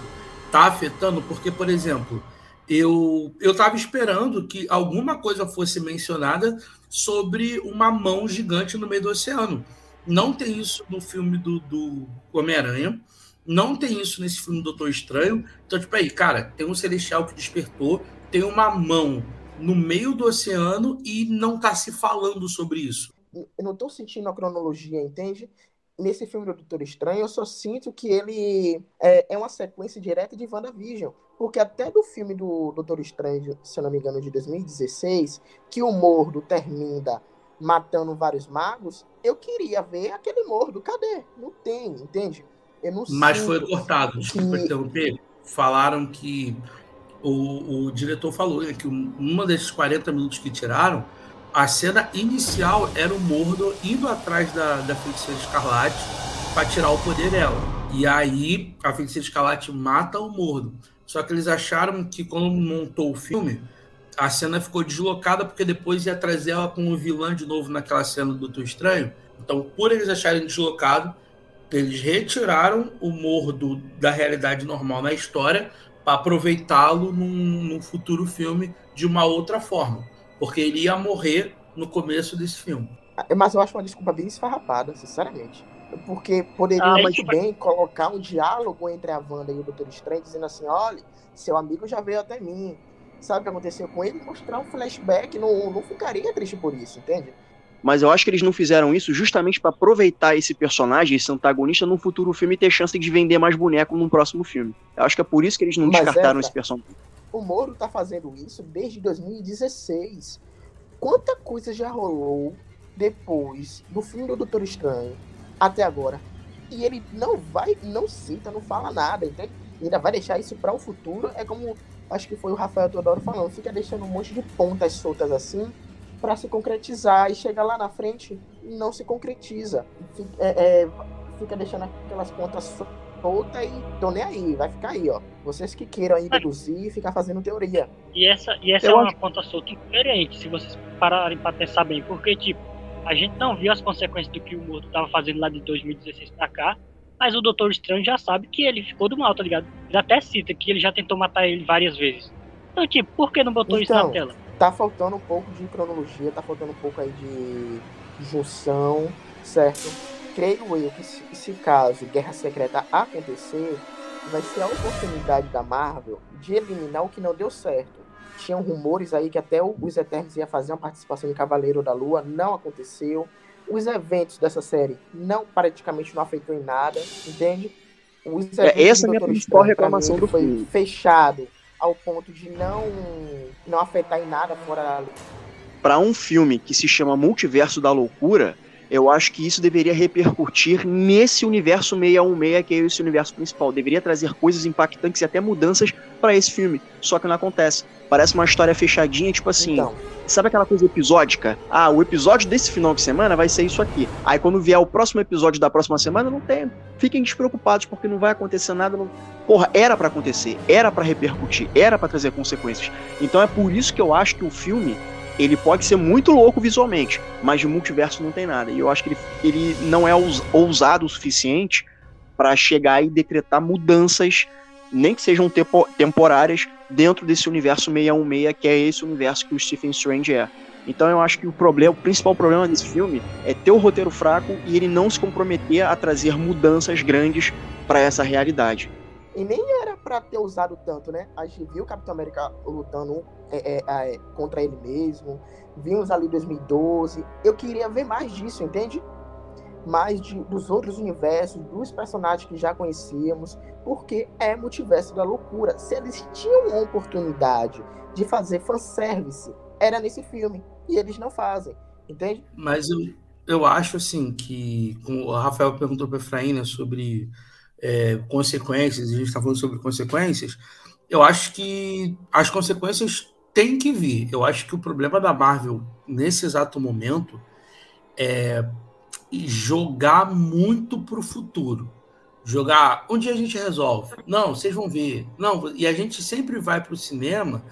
tá afetando? Porque, por exemplo, eu eu tava esperando que alguma coisa fosse mencionada sobre uma mão gigante no meio do oceano. Não tem isso no filme do, do Homem-Aranha. Não tem isso nesse filme do Doutor Estranho. Então, tipo, aí, cara, tem um celestial que despertou, tem uma mão no meio do oceano e não tá se falando sobre isso. Eu não tô sentindo a cronologia, entende? Nesse filme do Doutor Estranho, eu só sinto que ele é, é uma sequência direta de WandaVision. Porque até do filme do Doutor Estranho, se eu não me engano, de 2016, que o Mordo termina matando vários magos, eu queria ver aquele Mordo. Cadê? Não tem, entende? Eu não Mas foi cortado, desculpa que- interromper. Falaram que o, o diretor falou né, que um- uma desses 40 minutos que tiraram, a cena inicial era o Mordo indo atrás da, da feiticeira Escarlate para tirar o poder dela. E aí a feiticeira Escarlate mata o Mordo. Só que eles acharam que quando montou o filme, a cena ficou deslocada porque depois ia trazer ela como vilã de novo naquela cena do Doutor Estranho. Então, por eles acharem deslocado, eles retiraram o Mordo da realidade normal na história para aproveitá-lo num, num futuro filme de uma outra forma. Porque ele ia morrer no começo desse filme. Mas eu acho uma desculpa bem esfarrapada, sinceramente. Porque poderia Ah, muito isso- bem colocar um diálogo entre a Wanda e o Doutor Estranho, dizendo assim: olha, seu amigo já veio até mim. Sabe o que aconteceu com ele? Mostrar um flashback. Não, não ficaria triste por isso, entende? Mas eu acho que eles não fizeram isso justamente pra aproveitar esse personagem, esse antagonista, num futuro filme e ter chance de vender mais boneco num próximo filme. Eu acho que é por isso que eles não Mas descartaram essa- esse personagem. O Moro tá fazendo isso desde 2016. Quanta coisa já rolou depois do filme do Doutor Estranho até agora? E ele não vai, não cita, não fala nada, entende? Ainda vai deixar isso para o futuro. É como acho que foi o Rafael Teodoro falando, fica deixando um monte de pontas soltas assim para se concretizar e chega lá na frente e não se concretiza. Fica, é, é, fica deixando aquelas pontas soltas e tô nem aí, vai ficar aí, ó. Vocês que queiram aí deduzir e ficar fazendo teoria. E essa, e essa Eu é uma acho- ponta solta incoerente, se vocês pararem pra pensar bem. Porque, tipo, a gente não viu as consequências do que o Morto tava fazendo lá de 2016 pra cá, mas o Doutor Estranho já sabe que ele ficou do mal, tá ligado? Ele até cita que ele já tentou matar ele várias vezes. Então, tipo, por que não botou isso na Então, tela? tá faltando um pouco de cronologia, tá faltando um pouco aí de junção, certo? Creio eu que se, se caso Guerra Secreta acontecer, vai ser a oportunidade da Marvel de eliminar o que não deu certo. Tinham rumores aí que até os Eternos ia fazer uma participação em Cavaleiro da Lua, não aconteceu. Os eventos dessa série não praticamente não afetou em nada, entende? Os É, essa é a minha principal reclamação mim, do foi filme. fechado ao ponto de não não afetar em nada fora Pra um filme que se chama Multiverso da Loucura, eu acho que isso deveria repercutir nesse universo 616, que é esse universo principal. Deveria trazer coisas impactantes e até mudanças pra esse filme. Só que não acontece. Parece uma história fechadinha, tipo assim. Então. Sabe aquela coisa episódica? Ah, o episódio desse final de semana vai ser isso aqui. Aí quando vier o próximo episódio da próxima semana, não tem. Fiquem despreocupados, porque não vai acontecer nada. Não... Porra, era pra acontecer, era pra repercutir, era pra trazer consequências. Então é por isso que eu acho que o filme ele pode ser muito louco visualmente, mas de multiverso não tem nada. E eu acho que ele, ele não é ous- ousado o suficiente pra chegar e decretar mudanças, nem que sejam tempo- temporárias, dentro desse universo 616, que é esse universo que o Stephen Strange é. Então eu acho que o problema, o principal problema desse filme é ter o roteiro fraco e ele não se comprometer a trazer mudanças grandes pra essa realidade. E nem era pra ter usado tanto, né? A gente viu o Capitão América lutando é, é, é, contra ele mesmo. Vimos ali 2012. Eu queria ver mais disso, entende? Mais de, dos outros universos, dos personagens que já conhecíamos. Porque é multiverso da loucura. Se eles tinham uma oportunidade de fazer fanservice, era nesse filme. E eles não fazem, entende? Mas eu, eu acho assim que, o Rafael perguntou para Efraim né, sobre é, consequências, a gente está falando sobre consequências, eu acho que as consequências têm que vir. Eu acho que o problema da Marvel nesse exato momento é jogar muito para o futuro. Jogar, um dia a gente resolve. Não, vocês vão ver. Não, e a gente sempre vai para o cinema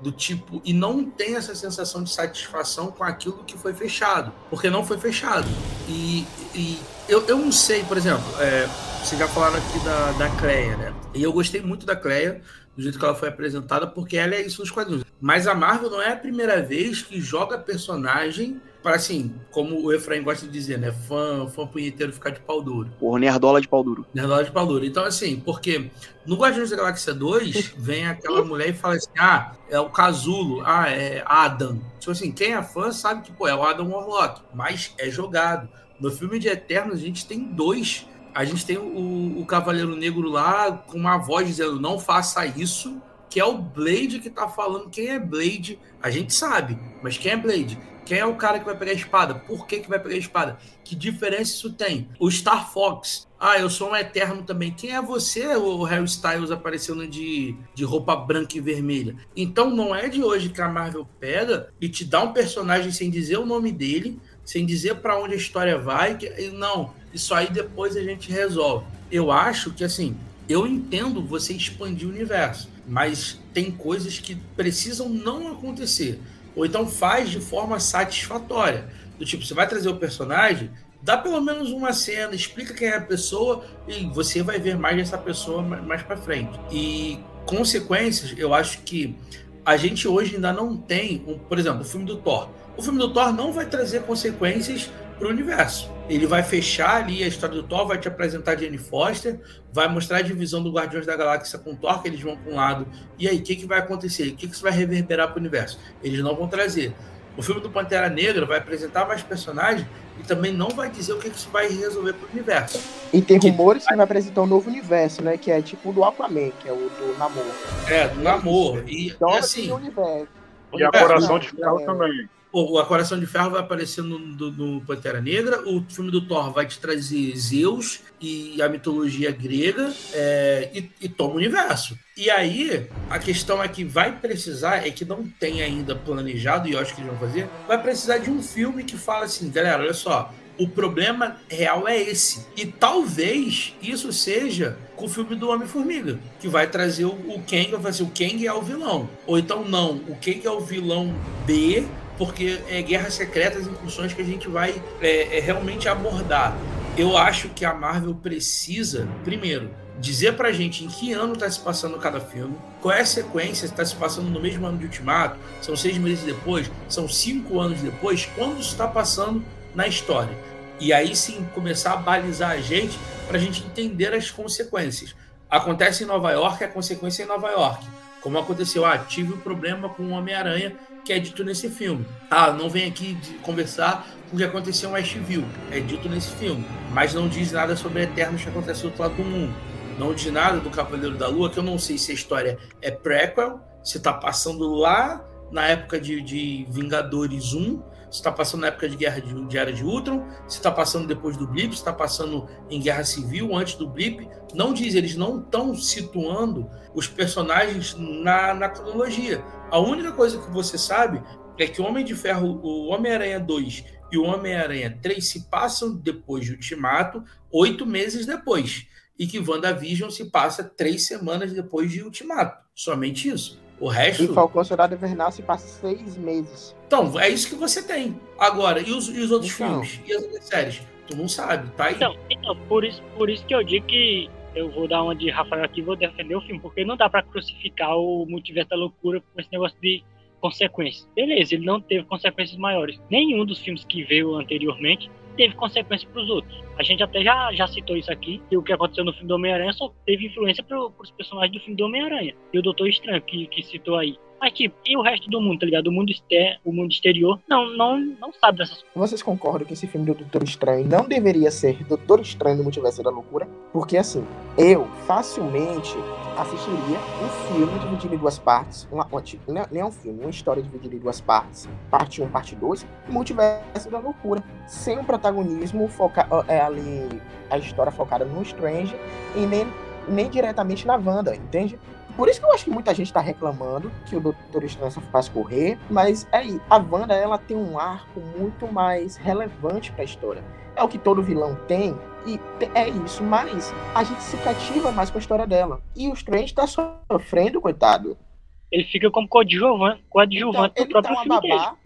do tipo e não tem essa sensação de satisfação com aquilo que foi fechado, porque não foi fechado. E, e eu, eu não sei, por exemplo, é, vocês já falaram aqui da, da Cleia, né? E eu gostei muito da Cleia, do jeito que ela foi apresentada, porque ela é isso nos quadrinhos. Mas a Marvel não é a primeira vez que joga personagem para assim, como o Efraim gosta de dizer, né? Fã, fã punheteiro ficar de pau duro. Por nerdola de pau duro. Nerdola de pau duro. Então, assim, porque no Guardiões da Galáxia 2, vem aquela mulher e fala assim: ah, é o Casulo, ah, é Adam. Tipo assim, quem é fã sabe que, pô, é o Adam Warlock, mas é jogado. No filme de Eternos, a gente tem dois. A gente tem o, o Cavaleiro Negro lá com uma voz dizendo: não faça isso, que é o Blade que tá falando quem é Blade. A gente sabe, mas quem é Blade? Quem é o cara que vai pegar a espada? Por que, que vai pegar a espada? Que diferença isso tem? O Star Fox. Ah, eu sou um eterno também. Quem é você, o Harry Styles aparecendo de, de roupa branca e vermelha? Então não é de hoje que a Marvel pega e te dá um personagem sem dizer o nome dele, sem dizer para onde a história vai. Que, não, isso aí depois a gente resolve. Eu acho que assim, eu entendo você expandir o universo, mas tem coisas que precisam não acontecer. Ou então faz de forma satisfatória. Do tipo, você vai trazer o personagem, dá pelo menos uma cena, explica quem é a pessoa e você vai ver mais dessa pessoa mais para frente. E consequências, eu acho que a gente hoje ainda não tem, um, por exemplo, o filme do Thor. O filme do Thor não vai trazer consequências para o universo. Ele vai fechar ali a história do Thor, vai te apresentar Jane Foster, vai mostrar a divisão do Guardiões da Galáxia com o Thor, que eles vão para um lado. E aí, o que, que vai acontecer? O que, que isso vai reverberar para o universo? Eles não vão trazer. O filme do Pantera Negra vai apresentar mais personagens e também não vai dizer o que, que isso vai resolver para o universo. E tem rumores que vai apresentar um novo universo, né? Que é tipo o do Aquaman, que é o do Namor. É, do Namor. E, Então, e assim, universo. E a Coração de Ferro também. O, a Coração de Ferro vai aparecer no, no, Pantera Negra. O filme do Thor vai te trazer Zeus e a mitologia grega é, e, e toma o universo. E aí, a questão é que vai precisar, é que não tem ainda planejado, e eu acho que eles vão fazer, vai precisar de um filme que fala assim, galera, olha só, o problema real é esse. E talvez isso seja com o filme do Homem-Formiga, que vai trazer o, o Kang, vai fazer o Kang é o vilão. Ou então não, o Kang é o vilão B, porque é guerras secretas e funções que a gente vai é, é, realmente abordar. Eu acho que a Marvel precisa, primeiro, dizer pra gente em que ano tá se passando cada filme, qual é a sequência, se tá se passando no mesmo ano de Ultimato, são seis meses depois, são cinco anos depois, quando está passando na história. E aí sim começar a balizar a gente para a gente entender as consequências. Acontece em Nova York, a consequência é em Nova York. Como aconteceu, ah, tive um problema com o Homem-Aranha, que é dito nesse filme. Ah, não vem aqui conversar com o que aconteceu em Westview, é dito nesse filme. Mas não diz nada sobre Eternos que acontece do outro lado do mundo. Não diz nada do Cavaleiro da Lua, que eu não sei se a história é prequel, se tá passando lá na época de, de Vingadores 1, se está passando na época de Guerra de, de Era de Ultron, se está passando depois do Blip, se está passando em Guerra Civil, antes do Blip. Não diz, eles não estão situando os personagens na, na cronologia. A única coisa que você sabe é que o Homem de Ferro, o Homem-Aranha 2 e o Homem-Aranha 3 se passam depois de Ultimato, oito meses depois. E que WandaVision se passa três semanas depois de Ultimato. Somente isso. O resto. E Falcão Soldado Invernal se passa seis meses. Então, é isso que você tem. Agora, e os, e os outros Então. filmes? E as outras séries? Tu não sabe, tá aí. Então, então por, isso, por isso que eu digo que eu vou dar uma de Rafael aqui e vou defender o filme, porque não dá pra crucificar o multiverso da loucura com esse negócio de consequências. Beleza, ele não teve consequências maiores. Nenhum dos filmes que veio anteriormente teve consequências pros outros. A gente até já, já citou isso aqui, que o que aconteceu no filme do Homem-Aranha só teve influência pro, pros personagens do filme do Homem-Aranha. E o Doutor Estranho, que, que citou aí. Mas, tipo, e o resto do mundo, tá ligado? O mundo, exter o mundo exterior não, não, não sabe dessas coisas. Vocês concordam que esse filme do Doutor Estranho não deveria ser Doutor Estranho no Multiverso da Loucura? Porque, assim, eu facilmente assistiria um filme dividido em duas partes. Uma, uma, tipo, não é- nem é um filme, uma história dividida em duas partes. Parte 1, parte 2. Multiverso da Loucura. Sem um protagonismo foca é ali a história focada no Strange e nem, nem diretamente na Wanda, entende? Por isso que eu acho que muita gente tá reclamando que o Doutor Estranho só faz correr, mas é aí, a Wanda ela tem um arco muito mais relevante pra história. É o que todo vilão tem, e é isso, mas a gente se cativa mais com a história dela. E o Strange tá sofrendo, coitado. Ele fica como coadjuvante, coadjuvante Então, do ele tá próprio uma filme babá,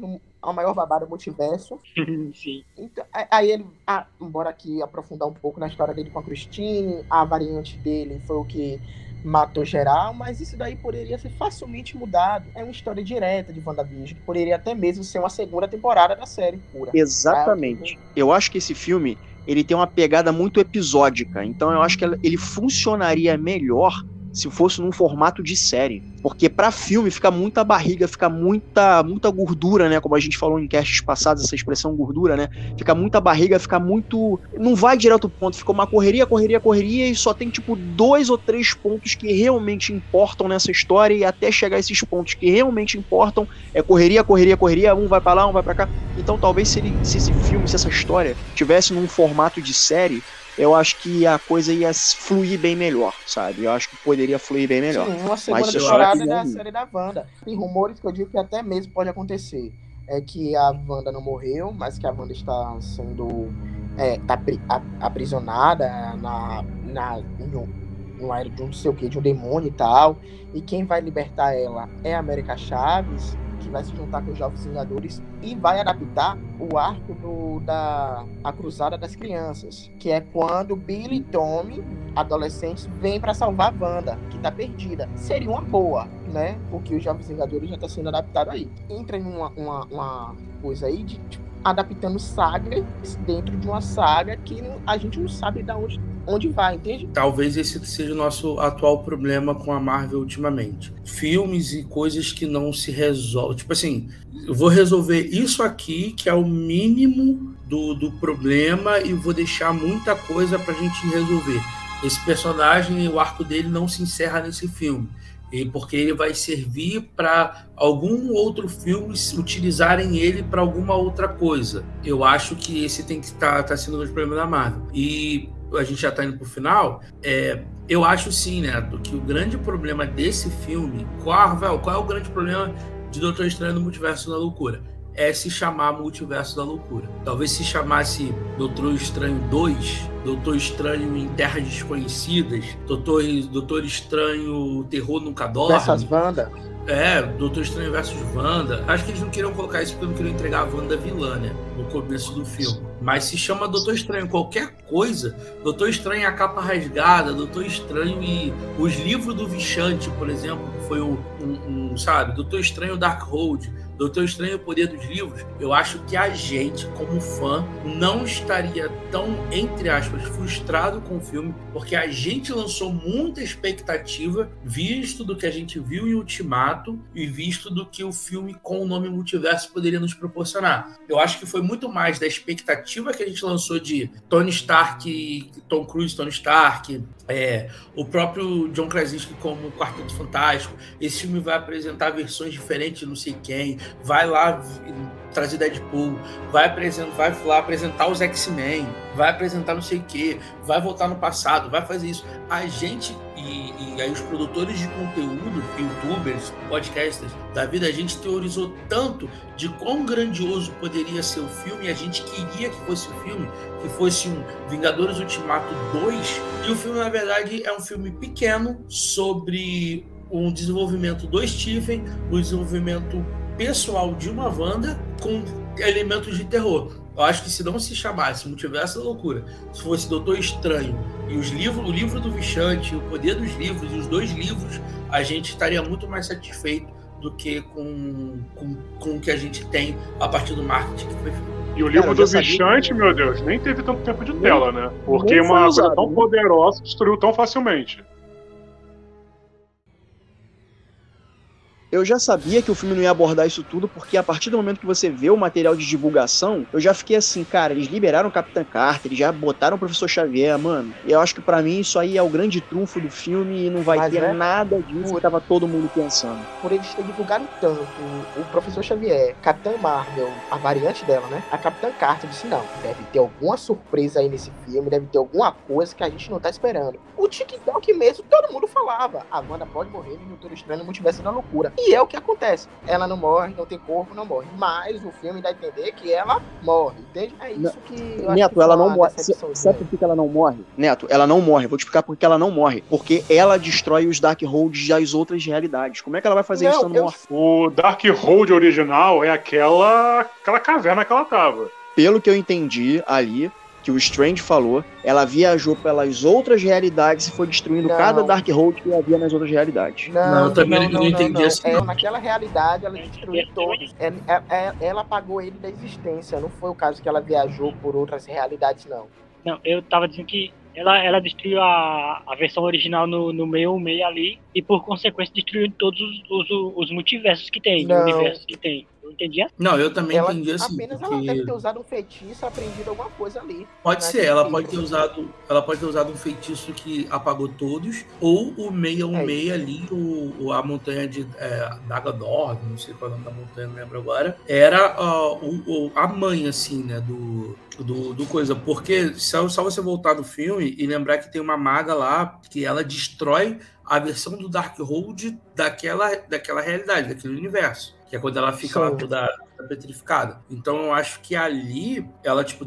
a maior babá do multiverso. Sim. Então, a- aí ele, ah, embora aqui aprofundar um pouco na história dele com a Christine, a variante dele foi o que matou geral, mas isso daí poderia ser facilmente mudado. É uma história direta de WandaVision, que poderia até mesmo ser uma segunda temporada da série pura. Exatamente. Eu acho que esse filme ele tem uma pegada muito episódica, então eu acho que ele funcionaria melhor se fosse num formato de série, porque pra filme fica muita barriga, fica muita muita gordura, né, como a gente falou em castes passados essa expressão gordura, né? Fica muita barriga, fica muito não vai direto ao ponto, fica uma correria, correria, correria e só tem tipo dois ou três pontos que realmente importam nessa história e até chegar a esses pontos que realmente importam é correria, correria, correria, um vai pra lá, um vai pra cá. Então talvez se, ele, se esse filme, se essa história tivesse num formato de série, eu acho que a coisa ia fluir bem melhor, sabe? Eu acho que poderia fluir bem melhor. Sim, uma segunda Mas temporada da série da Wanda. Tem rumores que eu digo que até mesmo pode acontecer. É que a Wanda não morreu, mas que a Wanda está sendo. É, tá aprisionada na, na, no, no aero de um não sei o que, de um demônio e tal. E quem vai libertar ela é a América Chaves. Que vai se juntar com os Jovens Vingadores e vai adaptar o arco do, da a Cruzada das Crianças, que é quando Billy e Tommy, adolescentes, vêm para salvar a Wanda, que tá perdida. Seria uma boa, né? Porque os Jovens Vingadores já tá sendo adaptado aí. Entra em uma, uma, uma coisa aí de tipo, adaptando sagas dentro de uma saga que a gente não sabe de onde, onde vai, entende? Talvez esse seja o nosso atual problema com a Marvel ultimamente. Filmes e coisas que não se resolvem. Tipo assim, eu vou resolver isso aqui, que é o mínimo do, do problema, e vou deixar muita coisa pra gente resolver. Esse personagem, o arco dele não se encerra nesse filme e porque ele vai servir para algum outro filme utilizarem ele para alguma outra coisa. Eu acho que esse tem que estar tá, tá sendo um dos problemas da Marvel. E a gente já está indo para o final. É, eu acho sim, né, que o grande problema desse filme, qual, qual é o grande problema de Doutor Estranho no Multiverso da Loucura? é se chamar Multiverso da Loucura. Talvez se chamasse Doutor Estranho 2, Doutor Estranho em Terras Desconhecidas, Doutor, Doutor Estranho Terror Nunca Dorme. Dessas bandas. É, Doutor Estranho versus Wanda. Acho que eles não queriam colocar isso porque não queriam entregar a Wanda vilã, né? No começo do filme. Mas se chama Doutor Estranho qualquer coisa, Doutor Estranho e a capa rasgada, Doutor Estranho e os livros do Vichante, por exemplo, que foi um, um, um sabe? Doutor Estranho Darkhold. Doutor Estranho e o Poder dos Livros, eu acho que a gente, como fã, não estaria tão, entre aspas, frustrado com o filme, porque a gente lançou muita expectativa, visto do que a gente viu em Ultimato e visto do que o filme com o nome Multiverso poderia nos proporcionar. Eu acho que foi muito mais da expectativa que a gente lançou de Tony Stark, Tom Cruise, Tony Stark, é, o próprio John Krasinski como Quarteto Fantástico. Esse filme vai apresentar versões diferentes não sei quem, vai lá trazer Deadpool, vai apresentar, vai lá apresentar os X-Men, vai apresentar não sei o que, vai voltar no passado, vai fazer isso. A gente e, e, aí os produtores de conteúdo, youtubers, podcasters da vida, a gente teorizou tanto de quão grandioso poderia ser o filme, a gente queria que fosse o filme, que fosse um Vingadores Ultimato 2, e o filme, na verdade, é um filme pequeno sobre um desenvolvimento do Stephen, o um desenvolvimento pessoal de uma Wanda com elementos de terror. Eu acho que se não se chamasse Multiverso da Loucura, se fosse Doutor Estranho e os livros, o livro do Vichante, o poder dos livros e os dois livros, a gente estaria muito mais satisfeito do que com, com, com o que a gente tem a partir do marketing que foi feito. E o livro do Vichante, meu Deus, nem teve tanto tempo de tela, né? Porque uma coisa tão poderosa destruiu tão facilmente. Eu já sabia que o filme não ia abordar isso tudo, porque a partir do momento que você vê o material de divulgação, eu já fiquei assim, cara, eles liberaram o Capitão Carter, eles já botaram o Professor Xavier, mano. Eu acho que para mim isso aí é o grande trunfo do filme e não vai Mas ter é nada disso que tava todo mundo pensando. Por eles terem divulgado tanto o Professor Xavier, Capitã Marvel, a variante dela, né? A Capitã Carter disse: não, deve ter alguma surpresa aí nesse filme, deve ter alguma coisa que a gente não tá esperando. O TikTok mesmo, todo mundo falava: a Wanda pode morrer no Doutor Estranho no Multiverso da Loucura. E é o que acontece. Ela não morre, não tem corpo, não morre. Mas o filme dá a entender que ela morre, entende? É isso que. Neto, que ela não morre. Sabe por que ela não morre? Neto, ela não morre. Vou te explicar por que ela não morre. Porque ela destrói os Darkholds das outras realidades. Como é que ela vai fazer não, isso estando eu... morta? O Darkhold original é aquela, aquela caverna que ela tava. Pelo que eu entendi ali, que o Strange falou, ela viajou pelas outras realidades e foi destruindo não. cada Darkhold que havia nas outras realidades. Não, não eu também não, não, entendi isso. É, naquela realidade ela destruiu todos. É, é, é, ela apagou ele da existência. Não foi o caso que ela viajou por outras realidades, não. Não, eu tava dizendo que ela, ela destruiu a, a versão original no, no meio meio ali e por consequência destruiu todos os, os, os multiversos que tem, universos que tem. Entendi assim. Não, eu também ela, entendi assim. Apenas porque... ela deve ter usado um feitiço, aprendido alguma coisa ali. Pode ser, ela pode ter usado, ela pode ter usado um feitiço que apagou todos, ou o 616 é ali, o, a montanha de é, Dagador, não sei qual é o nome da montanha, não lembro agora, era uh, o, o, a mãe, assim, né, do, do, do coisa. Porque só, só você voltar no filme e lembrar que tem uma maga lá que ela destrói a versão do Darkhold daquela, daquela realidade, daquele universo. Que é quando ela fica lá Sim. toda toda petrificada. Então eu acho que ali ela, tipo,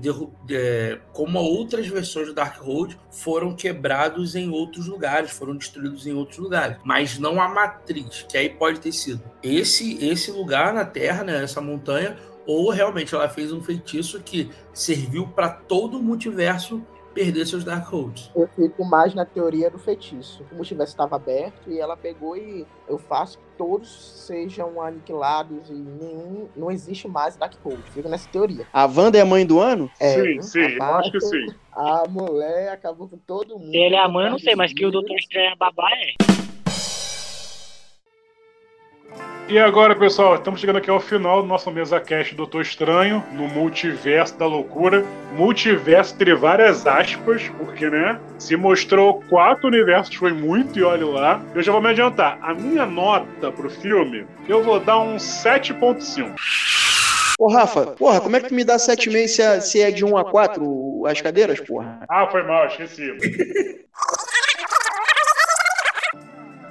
é, como outras versões do Darkhold, foram quebrados em outros lugares, foram destruídos em outros lugares. Mas não a matriz, que aí pode ter sido esse, esse lugar na Terra, né? Essa montanha, ou realmente ela fez um feitiço que serviu para todo o multiverso perder seus Darkholds. Eu fico mais na teoria do feitiço. O multiverso estava aberto e ela pegou e eu faço que todos sejam aniquilados e nenhum. Não existe mais Darkhold. Fico nessa teoria. A Wanda é a mãe do ano? É, sim, sim, eu acho que sim. A mulher acabou com todo mundo. Se ele é a mãe, eu não sei, mas que o Doutor Estranho é babá é. E agora, pessoal, estamos chegando aqui ao final do nosso mesa cast Doutor Estranho, no multiverso da loucura. Multiverso entre várias aspas, porque, né? Se mostrou quatro universos, foi muito, e olha lá. Eu já vou me adiantar. A minha nota pro filme, eu vou dar um 7.5. Ô, Rafa, porra, como é que tu me dá 7,5 se, é- se é de 1 a 4 as cadeiras, porra? Ah, foi mal, esqueci.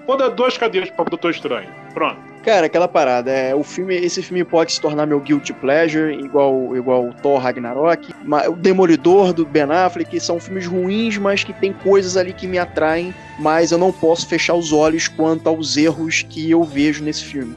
Vou dar duas cadeiras para o Doutor Estranho. Pronto. Cara, aquela parada, é, o filme, esse filme pode se tornar meu guilty pleasure, igual igual o Thor Ragnarok, o Demolidor do Ben Affleck, são filmes ruins, mas que tem coisas ali que me atraem, mas eu não posso fechar os olhos quanto aos erros que eu vejo nesse filme.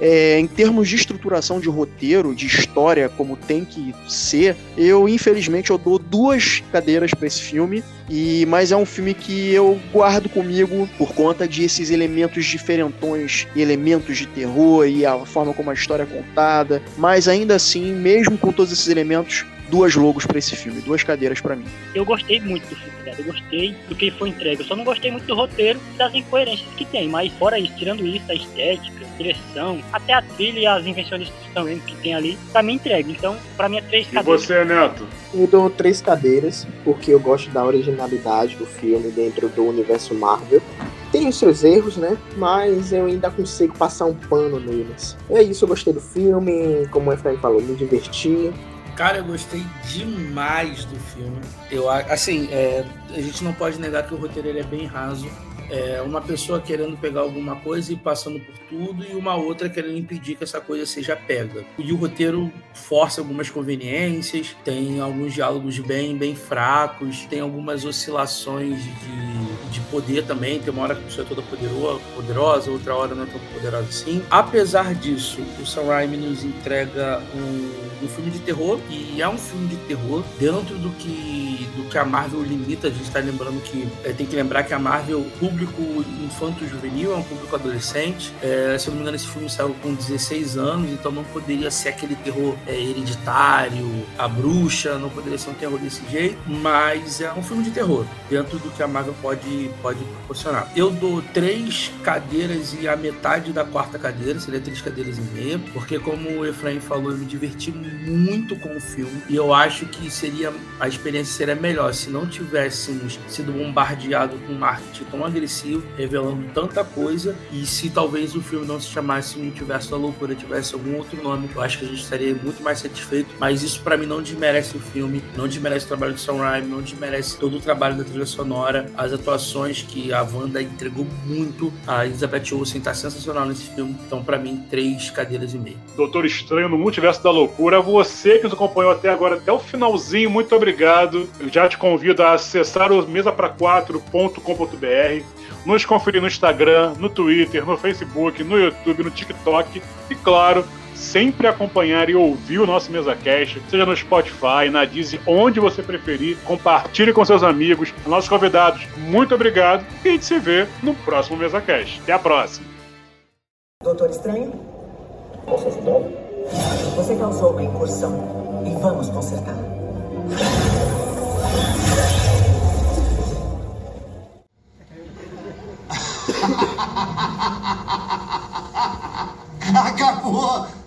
É, em termos de estruturação de roteiro, de história, como tem que ser, eu infelizmente eu dou duas cadeiras para esse filme. E mas é um filme que eu guardo comigo por conta de esses elementos diferentões, elementos de terror e a forma como a história é contada. Mas ainda assim, mesmo com todos esses elementos, duas logos para esse filme, duas cadeiras para mim. Eu gostei muito do filme. Eu gostei do que foi entregue. Eu só não gostei muito do roteiro e das incoerências que tem. Mas fora isso, tirando isso, a estética, a direção, até a trilha e as invenções também que tem ali, pra mim entregue. Então, pra mim é três E cadeiras. você, Neto? Eu dou três cadeiras, porque eu gosto da originalidade do filme dentro do universo Marvel. Tem os seus erros, né? Mas eu ainda consigo passar um pano neles. É isso, eu gostei do filme, como o Efraim falou, me diverti. Cara, eu gostei demais do filme. Eu, assim, é, a gente não pode negar que o roteiro é bem raso. É uma pessoa querendo pegar alguma coisa e passando por tudo, e uma outra querendo impedir que essa coisa seja pega. E o roteiro força algumas conveniências, tem alguns diálogos bem, bem fracos, tem algumas oscilações de, de poder também. Tem uma hora que a pessoa é toda poderosa, poderosa, outra hora não é tão poderosa assim. Apesar disso, o Sam Raimi nos entrega um, um filme de terror, e é um filme de terror dentro do que, do que a Marvel limita. A gente está lembrando que é, tem que lembrar que a Marvel, público infanto-juvenil, é um público adolescente. É, se eu não me engano, esse filme saiu com 16 anos, então não poderia ser aquele terror é, hereditário, a bruxa, não poderia ser um terror desse jeito, mas é um filme de terror, dentro do que a Marvel pode, pode proporcionar. Eu dou três cadeiras e a metade da quarta cadeira, seria três cadeiras e meia, porque como o Efraim falou, eu me diverti muito com o filme, e eu acho que seria a experiência seria melhor se não tivéssemos sido bombardeado com marketing tão agressivo, revelando tanta coisa, e se talvez o filme não se chamasse Multiverso da Loucura, tivesse algum outro nome, eu acho que a gente estaria muito mais satisfeito, mas isso pra mim não desmerece o filme, não desmerece o trabalho do Sam Raimi, não desmerece todo o trabalho da trilha sonora, as atuações que a Wanda entregou muito, a Elizabeth Olsen tá sensacional nesse filme, então pra mim, três cadeiras e meia. Doutor Estranho no Multiverso da Loucura. Você que nos acompanhou até agora, até o finalzinho, muito obrigado. Eu já te convido a acessar o mesapra4.com.br, nos conferir no Instagram, no Twitter, no Facebook, no YouTube, no TikTok e, claro, sempre acompanhar e ouvir o nosso MesaCast, seja no Spotify, na Disney, onde você preferir. Compartilhe com seus amigos, nossos convidados. Muito obrigado e a gente se vê no próximo MesaCast. Até a próxima. Doutor Estranho? Posso ajudar? Você causou uma incursão e vamos consertar. Acabou!